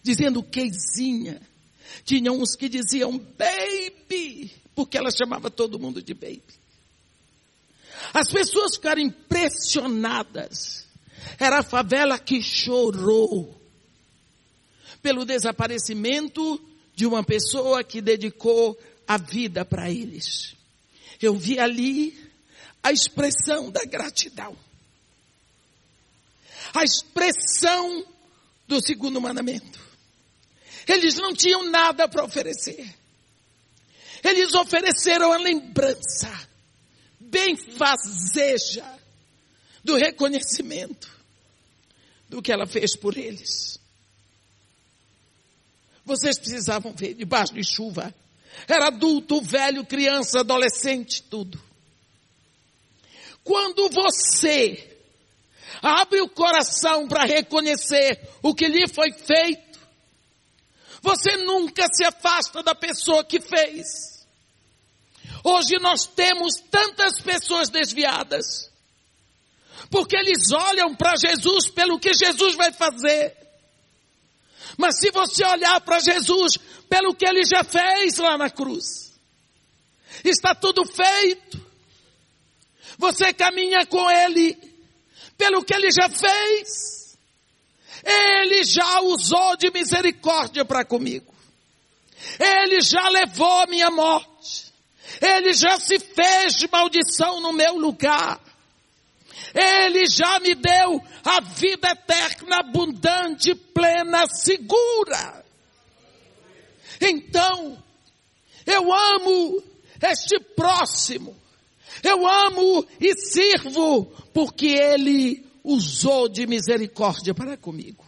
dizendo queizinha. Tinha uns que diziam baby, porque ela chamava todo mundo de baby. As pessoas ficaram impressionadas. Era a favela que chorou pelo desaparecimento de uma pessoa que dedicou a vida para eles. Eu vi ali a expressão da gratidão. A expressão do segundo mandamento. Eles não tinham nada para oferecer. Eles ofereceram a lembrança benfazeja do reconhecimento do que ela fez por eles. Vocês precisavam ver debaixo de chuva. Era adulto, velho, criança, adolescente, tudo. Quando você abre o coração para reconhecer o que lhe foi feito, você nunca se afasta da pessoa que fez. Hoje nós temos tantas pessoas desviadas, porque eles olham para Jesus pelo que Jesus vai fazer. Mas se você olhar para Jesus pelo que ele já fez lá na cruz, está tudo feito. Você caminha com ele pelo que ele já fez. Ele já usou de misericórdia para comigo. Ele já levou a minha morte. Ele já se fez de maldição no meu lugar. Ele já me deu a vida eterna, abundante, plena, segura. Então, eu amo este próximo. Eu amo e sirvo porque ele usou de misericórdia para comigo.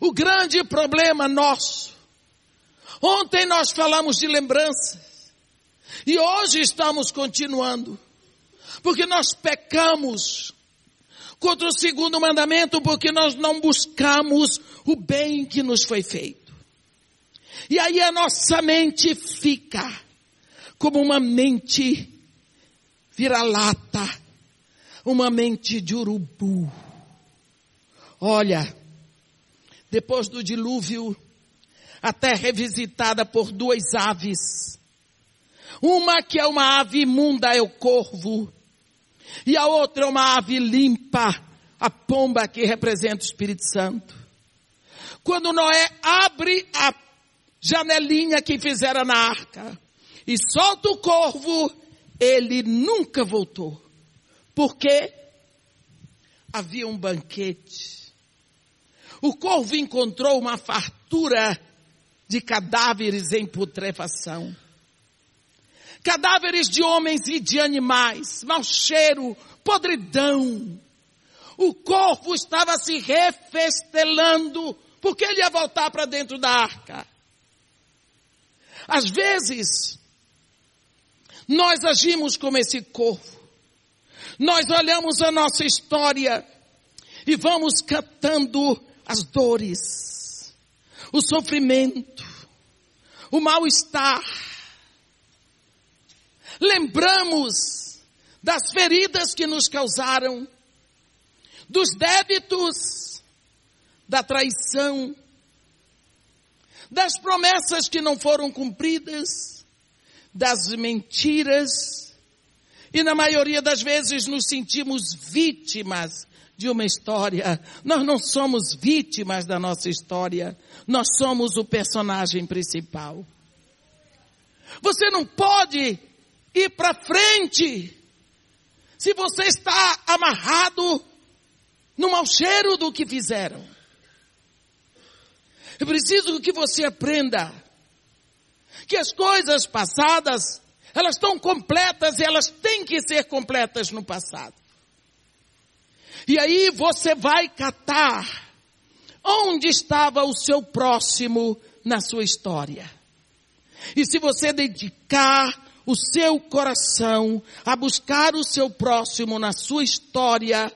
O grande problema nosso. Ontem nós falamos de lembranças. E hoje estamos continuando. Porque nós pecamos contra o segundo mandamento porque nós não buscamos o bem que nos foi feito. E aí a nossa mente fica como uma mente vira-lata, uma mente de urubu. Olha, depois do dilúvio, a terra é visitada por duas aves. Uma que é uma ave imunda é o corvo, e a outra é uma ave limpa, a pomba que representa o Espírito Santo. Quando Noé abre a janelinha que fizera na arca e solta o corvo, ele nunca voltou. Porque havia um banquete. O corvo encontrou uma fartura de cadáveres em putrefação. Cadáveres de homens e de animais, mau cheiro, podridão. O corvo estava se refestelando, porque ele ia voltar para dentro da arca. Às vezes, nós agimos como esse corvo. Nós olhamos a nossa história e vamos catando as dores, o sofrimento, o mal-estar. Lembramos das feridas que nos causaram, dos débitos, da traição, das promessas que não foram cumpridas, das mentiras, e na maioria das vezes nos sentimos vítimas de uma história. Nós não somos vítimas da nossa história, nós somos o personagem principal. Você não pode ir para frente se você está amarrado no mau cheiro do que fizeram. Eu preciso que você aprenda que as coisas passadas, elas estão completas e elas têm que ser completas no passado. E aí você vai catar onde estava o seu próximo na sua história. E se você dedicar o seu coração a buscar o seu próximo na sua história,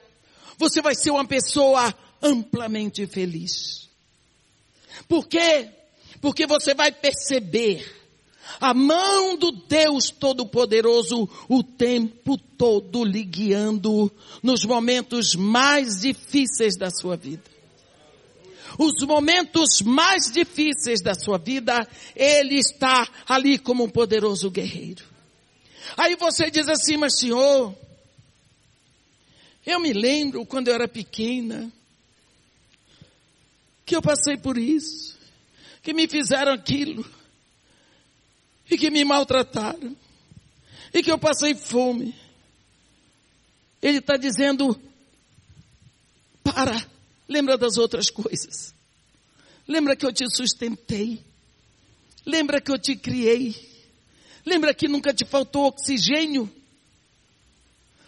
você vai ser uma pessoa amplamente feliz. Por quê? Porque você vai perceber a mão do Deus Todo-Poderoso o tempo todo lhe guiando nos momentos mais difíceis da sua vida. Os momentos mais difíceis da sua vida, Ele está ali como um poderoso guerreiro. Aí você diz assim, mas Senhor, eu me lembro quando eu era pequena, que eu passei por isso, que me fizeram aquilo, e que me maltrataram, e que eu passei fome. Ele está dizendo, para, lembra das outras coisas. Lembra que eu te sustentei. Lembra que eu te criei. Lembra que nunca te faltou oxigênio.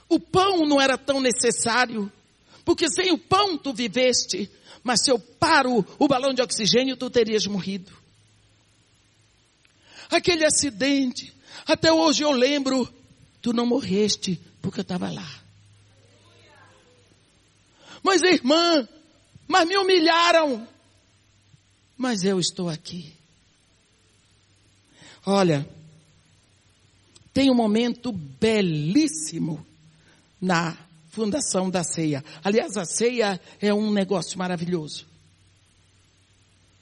O pão não era tão necessário, porque sem o pão tu viveste. Mas se eu paro o balão de oxigênio, tu terias morrido. Aquele acidente, até hoje eu lembro, tu não morreste porque eu estava lá. Mas irmã, mas me humilharam. Mas eu estou aqui. Olha, tem um momento belíssimo na fundação da ceia. Aliás, a ceia é um negócio maravilhoso.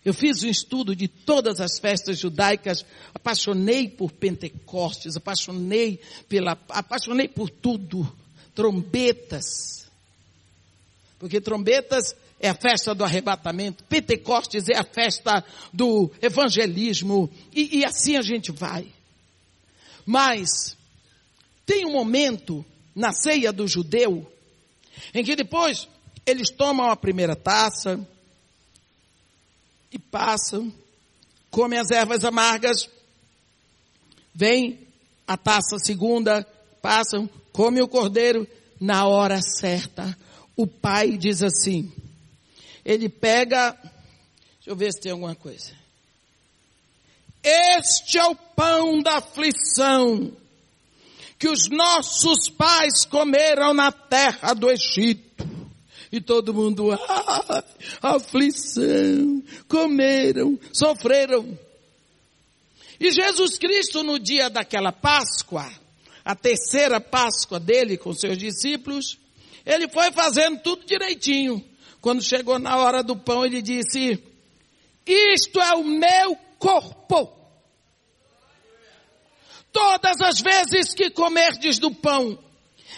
Eu fiz um estudo de todas as festas judaicas, apaixonei por Pentecostes, apaixonei pela, apaixonei por tudo. Trombetas. Porque trombetas é a festa do arrebatamento, Pentecostes é a festa do evangelismo, e, e assim a gente vai. Mas, tem um momento na ceia do judeu, em que depois eles tomam a primeira taça e passam, comem as ervas amargas, vem a taça segunda, passam, come o cordeiro, na hora certa, o pai diz assim, ele pega, deixa eu ver se tem alguma coisa. Este é o pão da aflição que os nossos pais comeram na terra do Egito. E todo mundo, ah, aflição, comeram, sofreram. E Jesus Cristo no dia daquela Páscoa, a terceira Páscoa dele com seus discípulos, ele foi fazendo tudo direitinho. Quando chegou na hora do pão, ele disse: Isto é o meu corpo. Todas as vezes que comerdes do pão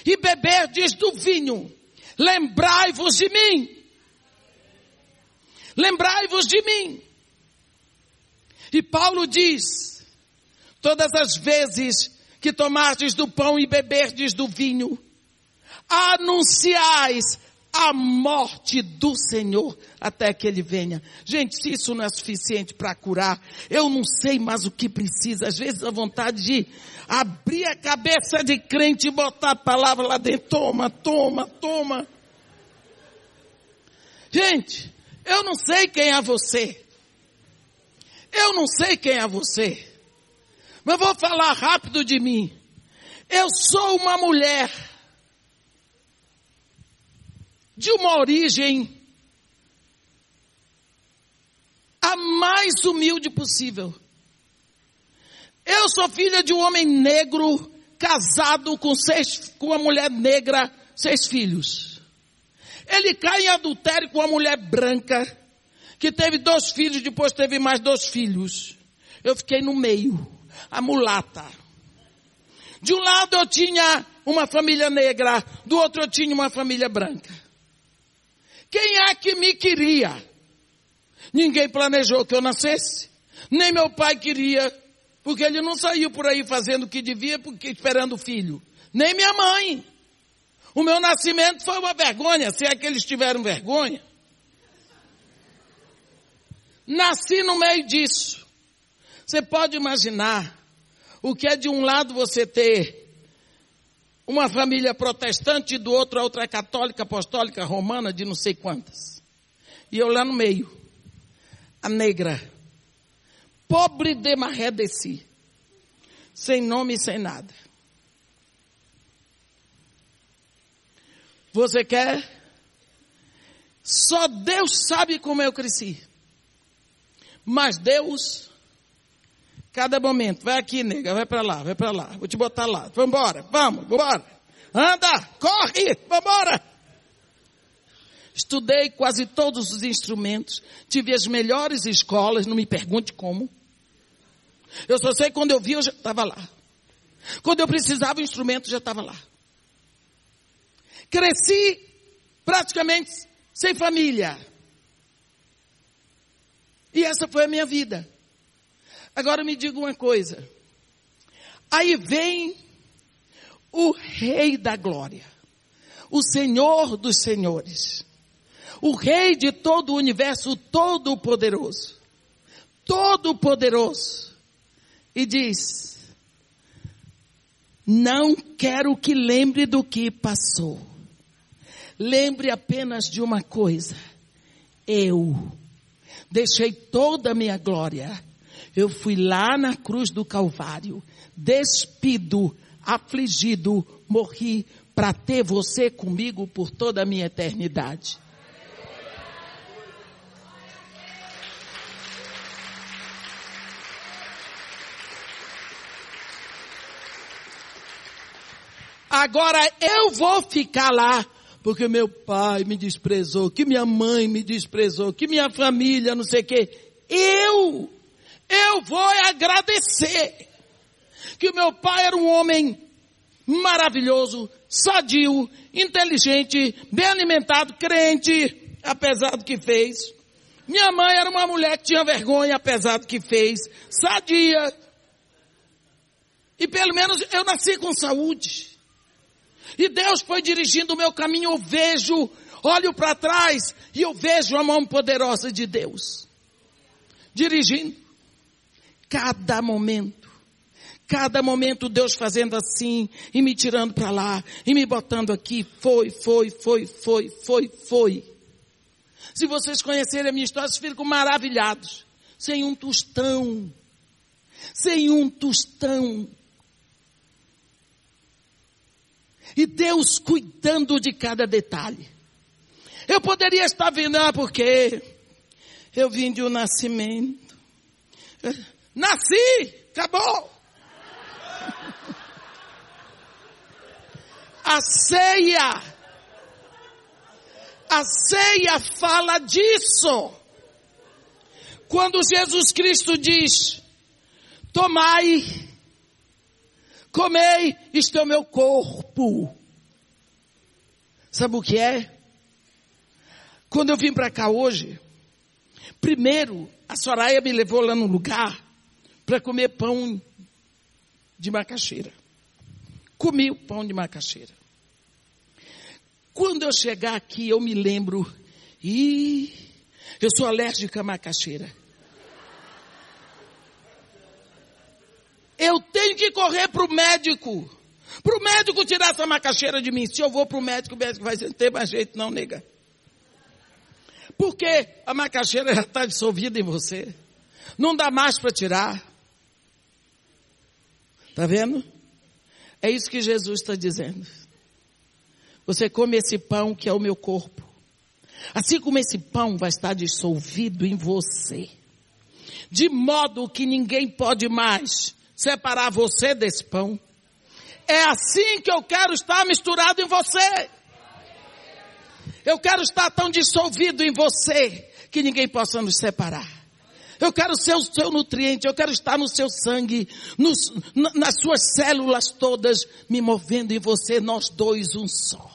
e beberdes do vinho, lembrai-vos de mim. Lembrai-vos de mim. E Paulo diz: todas as vezes que tomastes do pão e beberdes do vinho, anunciais a morte do Senhor até que Ele venha. Gente, se isso não é suficiente para curar, eu não sei mais o que precisa. Às vezes a vontade de abrir a cabeça de crente e botar a palavra lá dentro. Toma, toma, toma. Gente, eu não sei quem é você. Eu não sei quem é você. Mas vou falar rápido de mim. Eu sou uma mulher de uma origem a mais humilde possível. Eu sou filha de um homem negro, casado com seis, com uma mulher negra, seis filhos. Ele cai em adultério com uma mulher branca, que teve dois filhos, depois teve mais dois filhos. Eu fiquei no meio, a mulata. De um lado eu tinha uma família negra, do outro eu tinha uma família branca. Quem é que me queria? Ninguém planejou que eu nascesse. Nem meu pai queria, porque ele não saiu por aí fazendo o que devia, porque esperando o filho. Nem minha mãe. O meu nascimento foi uma vergonha, se é que eles tiveram vergonha. Nasci no meio disso. Você pode imaginar o que é de um lado você ter uma família protestante e do outro a outra católica, apostólica, romana, de não sei quantas. E eu lá no meio, a negra, pobre de maré de si, sem nome e sem nada. Você quer? Só Deus sabe como eu cresci. Mas Deus Cada momento, vai aqui, nega, vai para lá, vai para lá, vou te botar lá. Vamos embora, vamos, vambora. Anda, corre, vambora. Estudei quase todos os instrumentos, tive as melhores escolas, não me pergunte como. Eu só sei quando eu vi, eu já estava lá. Quando eu precisava, o instrumento já estava lá. Cresci praticamente sem família. E essa foi a minha vida. Agora me diga uma coisa. Aí vem o Rei da Glória, o Senhor dos Senhores, o Rei de todo o universo, todo-poderoso, todo-poderoso, e diz: Não quero que lembre do que passou, lembre apenas de uma coisa: eu deixei toda a minha glória eu fui lá na cruz do Calvário, despido, afligido, morri para ter você comigo por toda a minha eternidade. Agora eu vou ficar lá, porque meu pai me desprezou, que minha mãe me desprezou, que minha família, não sei o quê. Eu eu vou agradecer que o meu pai era um homem maravilhoso, sadio, inteligente, bem alimentado, crente, apesar do que fez. Minha mãe era uma mulher que tinha vergonha, apesar do que fez, sadia. E pelo menos eu nasci com saúde. E Deus foi dirigindo o meu caminho, eu vejo, olho para trás e eu vejo a mão poderosa de Deus. Dirigindo cada momento. Cada momento Deus fazendo assim, e me tirando para lá, e me botando aqui, foi, foi, foi, foi, foi, foi. Se vocês conhecerem a minha história, vocês ficam maravilhados. Sem um tostão. Sem um tostão. E Deus cuidando de cada detalhe. Eu poderia estar vendo, ah, porque eu vim de um nascimento. Nasci, acabou. A ceia A ceia fala disso. Quando Jesus Cristo diz, tomai, comei, isto é o meu corpo. Sabe o que é? Quando eu vim para cá hoje, primeiro a Soraya me levou lá no lugar para comer pão de macaxeira. Comi o pão de macaxeira. Quando eu chegar aqui, eu me lembro, e eu sou alérgica à macaxeira. Eu tenho que correr para o médico. Para o médico tirar essa macaxeira de mim. Se eu vou para o médico, o médico vai dizer, não tem mais jeito não, nega. Porque a macaxeira já está dissolvida em você. Não dá mais para tirar. Está vendo? É isso que Jesus está dizendo. Você come esse pão que é o meu corpo. Assim como esse pão vai estar dissolvido em você. De modo que ninguém pode mais separar você desse pão. É assim que eu quero estar misturado em você. Eu quero estar tão dissolvido em você que ninguém possa nos separar. Eu quero ser o seu nutriente, eu quero estar no seu sangue, nos, nas suas células todas, me movendo em você, nós dois um só.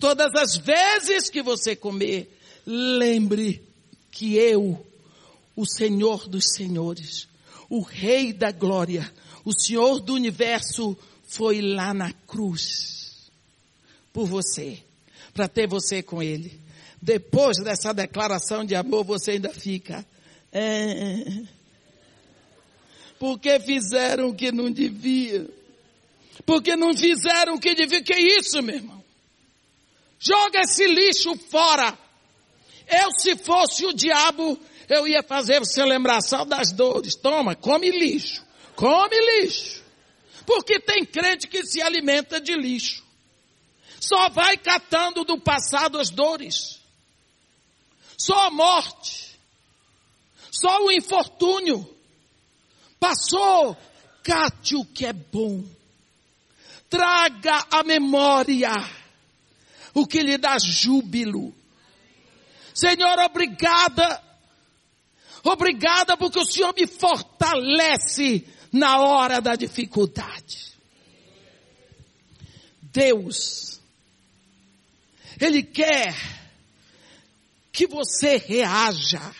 Todas as vezes que você comer, lembre que eu, o Senhor dos Senhores, o Rei da Glória, o Senhor do Universo, foi lá na cruz por você, para ter você com Ele. Depois dessa declaração de amor, você ainda fica. É, porque fizeram o que não devia. Porque não fizeram o que devia. Que isso, meu irmão? Joga esse lixo fora. Eu, se fosse o diabo, eu ia fazer você lembrar só das dores. Toma, come lixo. Come lixo. Porque tem crente que se alimenta de lixo. Só vai catando do passado as dores. Só a morte. Só o infortúnio. Passou. Cate o que é bom. Traga a memória o que lhe dá júbilo. Senhor, obrigada Obrigada porque o Senhor me fortalece na hora da dificuldade. Deus, Ele quer que você reaja.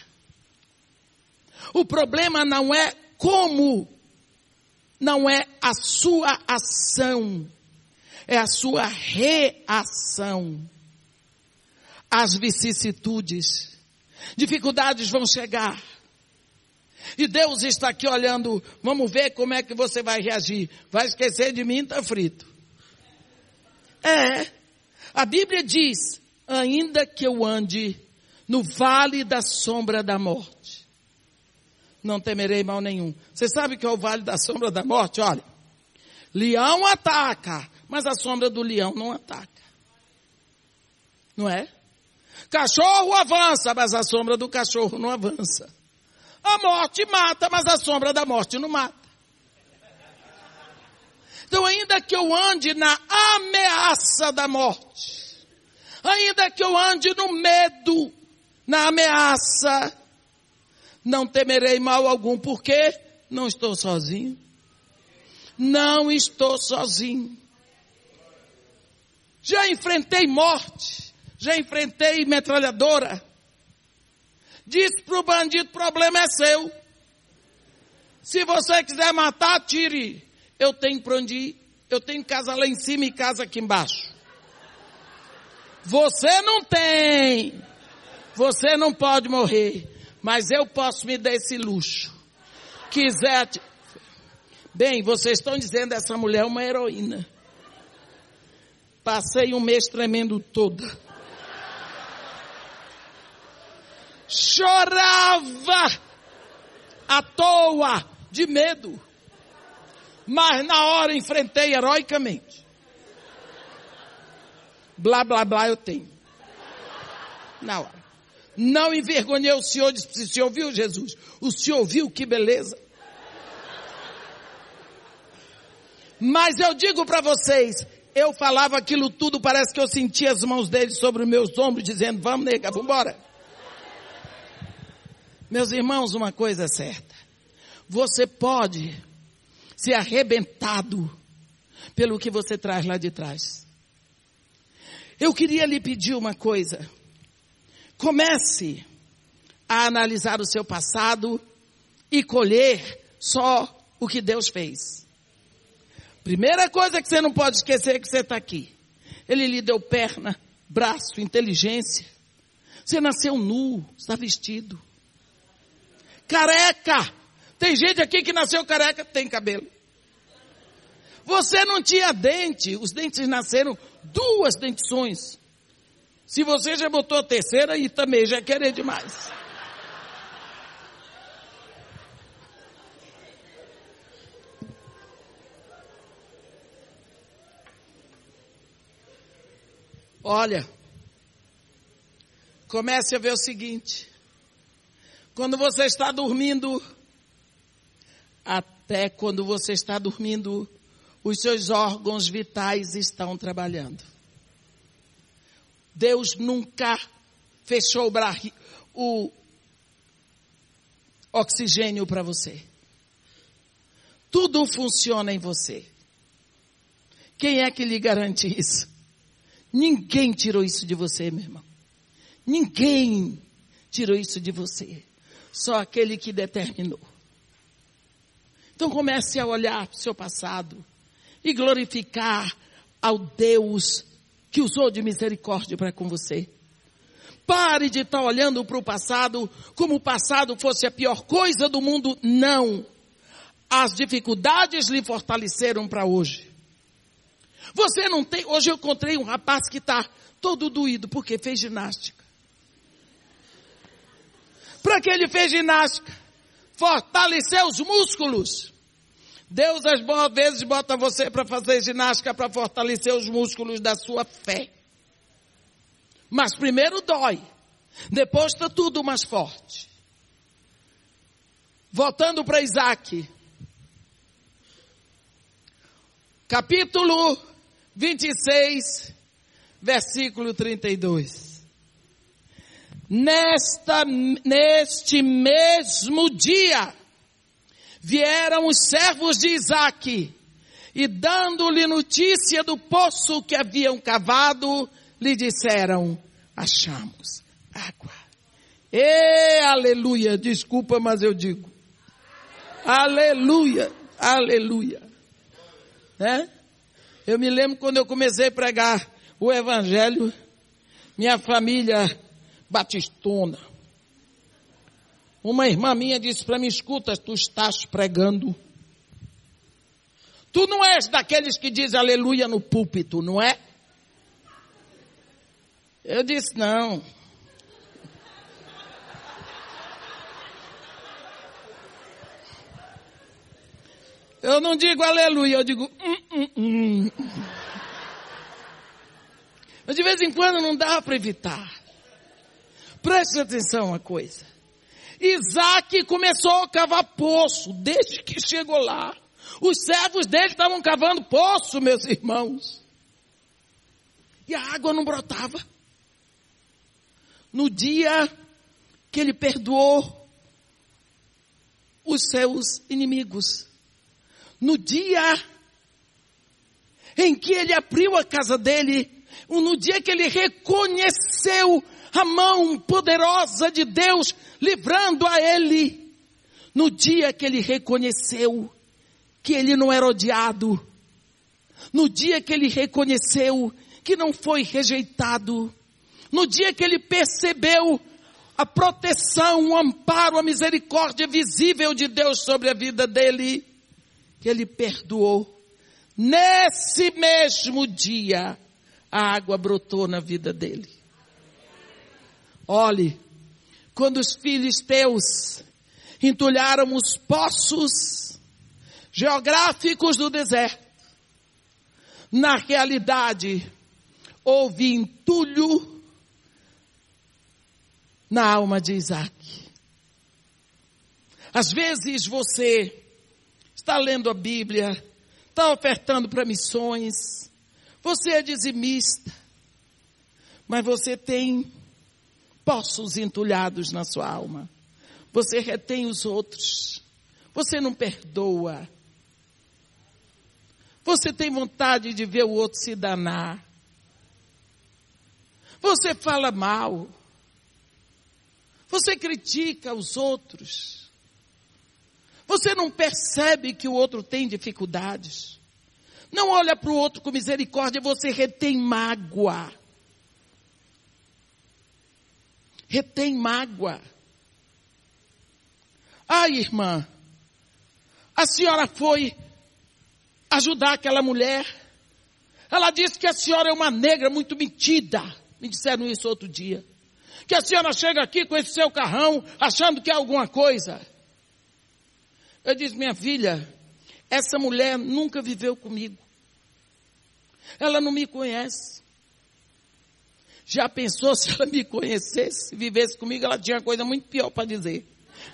O problema não é como, não é a sua ação, é a sua reação às vicissitudes. Dificuldades vão chegar. E Deus está aqui olhando, vamos ver como é que você vai reagir. Vai esquecer de mim, está frito. É. A Bíblia diz, ainda que eu ande no vale da sombra da morte, não temerei mal nenhum. Você sabe que é o vale da sombra da morte? Olha, leão ataca, mas a sombra do leão não ataca. Não é? Cachorro avança, mas a sombra do cachorro não avança. A morte mata, mas a sombra da morte não mata. Então, ainda que eu ande na ameaça da morte, ainda que eu ande no medo, na ameaça, não temerei mal algum, porque não estou sozinho. Não estou sozinho. Já enfrentei morte, já enfrentei metralhadora, Disse para o bandido, problema é seu. Se você quiser matar, tire. Eu tenho para onde ir. Eu tenho casa lá em cima e casa aqui embaixo. Você não tem. Você não pode morrer. Mas eu posso me dar esse luxo. Quiser. Bem, vocês estão dizendo essa mulher é uma heroína. Passei um mês tremendo toda chorava à toa de medo. Mas na hora enfrentei heroicamente. Blá, blá, blá eu tenho. Na hora. Não envergonhei o Senhor, disse, o Senhor viu Jesus? O Senhor viu que beleza? Mas eu digo para vocês, eu falava aquilo tudo, parece que eu sentia as mãos dele sobre os meus ombros, dizendo, vamos nega, vambora. Meus irmãos, uma coisa é certa. Você pode ser arrebentado pelo que você traz lá de trás. Eu queria lhe pedir uma coisa. Comece a analisar o seu passado e colher só o que Deus fez. Primeira coisa que você não pode esquecer é que você está aqui. Ele lhe deu perna, braço, inteligência. Você nasceu nu, está vestido. Careca! Tem gente aqui que nasceu careca, tem cabelo. Você não tinha dente, os dentes nasceram duas dentições. Se você já botou a terceira, aí também já querer demais. Olha, comece a ver o seguinte. Quando você está dormindo, até quando você está dormindo, os seus órgãos vitais estão trabalhando. Deus nunca fechou o, oxigênio para você. Tudo funciona em você. Quem é que lhe garante isso? Ninguém tirou isso de você, meu irmão. Ninguém tirou isso de você. Só aquele que determinou. Então comece a olhar para o seu passado e glorificar ao Deus que usou de misericórdia para com você. Pare de estar olhando para o passado como o passado fosse a pior coisa do mundo. Não. As dificuldades lhe fortaleceram para hoje. Você não tem. Hoje eu encontrei um rapaz que está todo doído porque fez ginástica. Para que ele fez ginástica? Fortalecer os músculos. Deus às boas vezes bota você para fazer ginástica para fortalecer os músculos da sua fé. Mas primeiro dói. Depois está tudo mais forte. Voltando para Isaac. Capítulo 26, versículo 32. Nesta, neste mesmo dia, vieram os servos de Isaac, e dando-lhe notícia do poço que haviam cavado, lhe disseram, achamos água. E aleluia, desculpa, mas eu digo. Aleluia, aleluia. Né? Eu me lembro quando eu comecei a pregar o evangelho, minha família batistona. Uma irmã minha disse para mim, escuta, tu estás pregando. Tu não és daqueles que diz aleluia no púlpito, não é? Eu disse, não. Eu não digo aleluia, eu digo hum, hum, hum. Mas de vez em quando não dá para evitar. Preste atenção uma coisa. Isaac começou a cavar poço desde que chegou lá. Os servos dele estavam cavando poço, meus irmãos. E a água não brotava. No dia que ele perdoou os seus inimigos, no dia em que ele abriu a casa dele, no dia que ele reconheceu a mão poderosa de Deus livrando a ele, no dia que ele reconheceu que ele não era odiado, no dia que ele reconheceu que não foi rejeitado, no dia que ele percebeu a proteção, o amparo, a misericórdia visível de Deus sobre a vida dele, que ele perdoou. Nesse mesmo dia, a água brotou na vida dele. Olhe, quando os filisteus entulharam os poços geográficos do deserto, na realidade, houve entulho na alma de Isaac. Às vezes você está lendo a Bíblia, está ofertando para missões, Você é dizimista, mas você tem poços entulhados na sua alma. Você retém os outros. Você não perdoa. Você tem vontade de ver o outro se danar. Você fala mal. Você critica os outros. Você não percebe que o outro tem dificuldades. Não olha para o outro com misericórdia, você retém mágoa. Retém mágoa. Ai, irmã, a senhora foi ajudar aquela mulher. Ela disse que a senhora é uma negra muito metida. Me disseram isso outro dia. Que a senhora chega aqui com esse seu carrão achando que é alguma coisa. Eu disse, minha filha, essa mulher nunca viveu comigo. Ela não me conhece. Já pensou se ela me conhecesse, vivesse comigo, ela tinha coisa muito pior para dizer.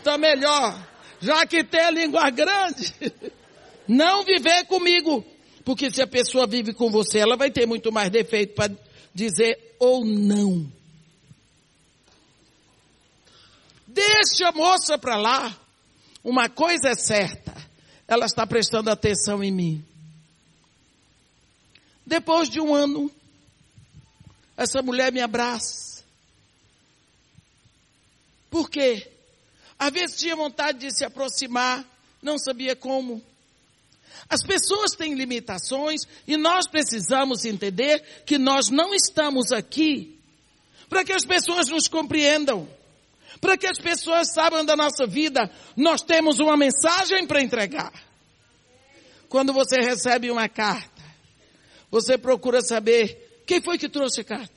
Então melhor, já que tem a língua grande, não viver comigo. Porque se a pessoa vive com você, ela vai ter muito mais defeito para dizer ou não. Deixa a moça para lá. Uma coisa é certa, ela está prestando atenção em mim. Depois de um ano, essa mulher me abraça. Por quê? Às vezes tinha vontade de se aproximar, não sabia como. As pessoas têm limitações e nós precisamos entender que nós não estamos aqui para que as pessoas nos compreendam, para que as pessoas saibam da nossa vida. Nós temos uma mensagem para entregar. Quando você recebe uma carta, você procura saber quem foi que trouxe a carta,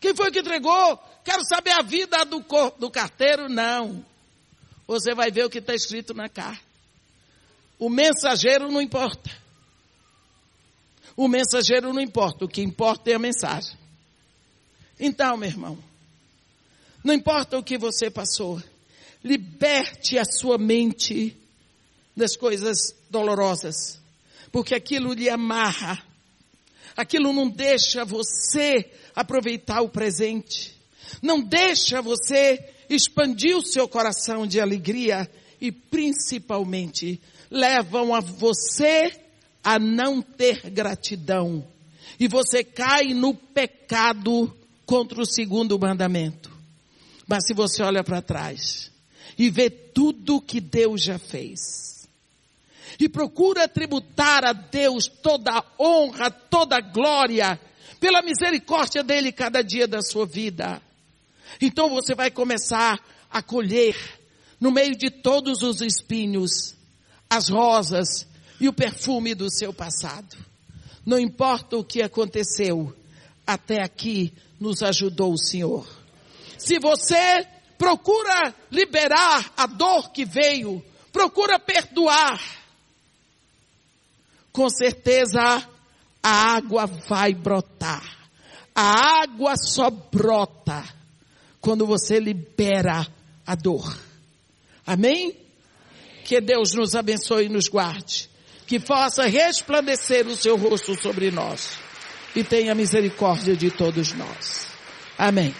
quem foi que entregou. Quero saber a vida do, do carteiro, não. Você vai ver o que está escrito na carta. O mensageiro não importa. O mensageiro não importa, o que importa é a mensagem. Então, meu irmão, não importa o que você passou, liberte a sua mente das coisas dolorosas, porque aquilo lhe amarra, aquilo não deixa você aproveitar o presente, não deixa você expandir o seu coração de alegria e principalmente levam a você a não ter gratidão. E você cai no pecado contra o segundo mandamento. Mas se você olha para trás e vê tudo que Deus já fez, e procura tributar a Deus toda a honra, toda a glória, pela misericórdia dele cada dia da sua vida, então você vai começar a colher no meio de todos os espinhos as rosas e o perfume do seu passado. Não importa o que aconteceu, até aqui nos ajudou o Senhor. Se você procura liberar a dor que veio, procura perdoar, com certeza a água vai brotar. A água só brota quando você libera a dor. Amém? Que Deus nos abençoe e nos guarde. Que possa resplandecer o seu rosto sobre nós. E tenha misericórdia de todos nós. Amém.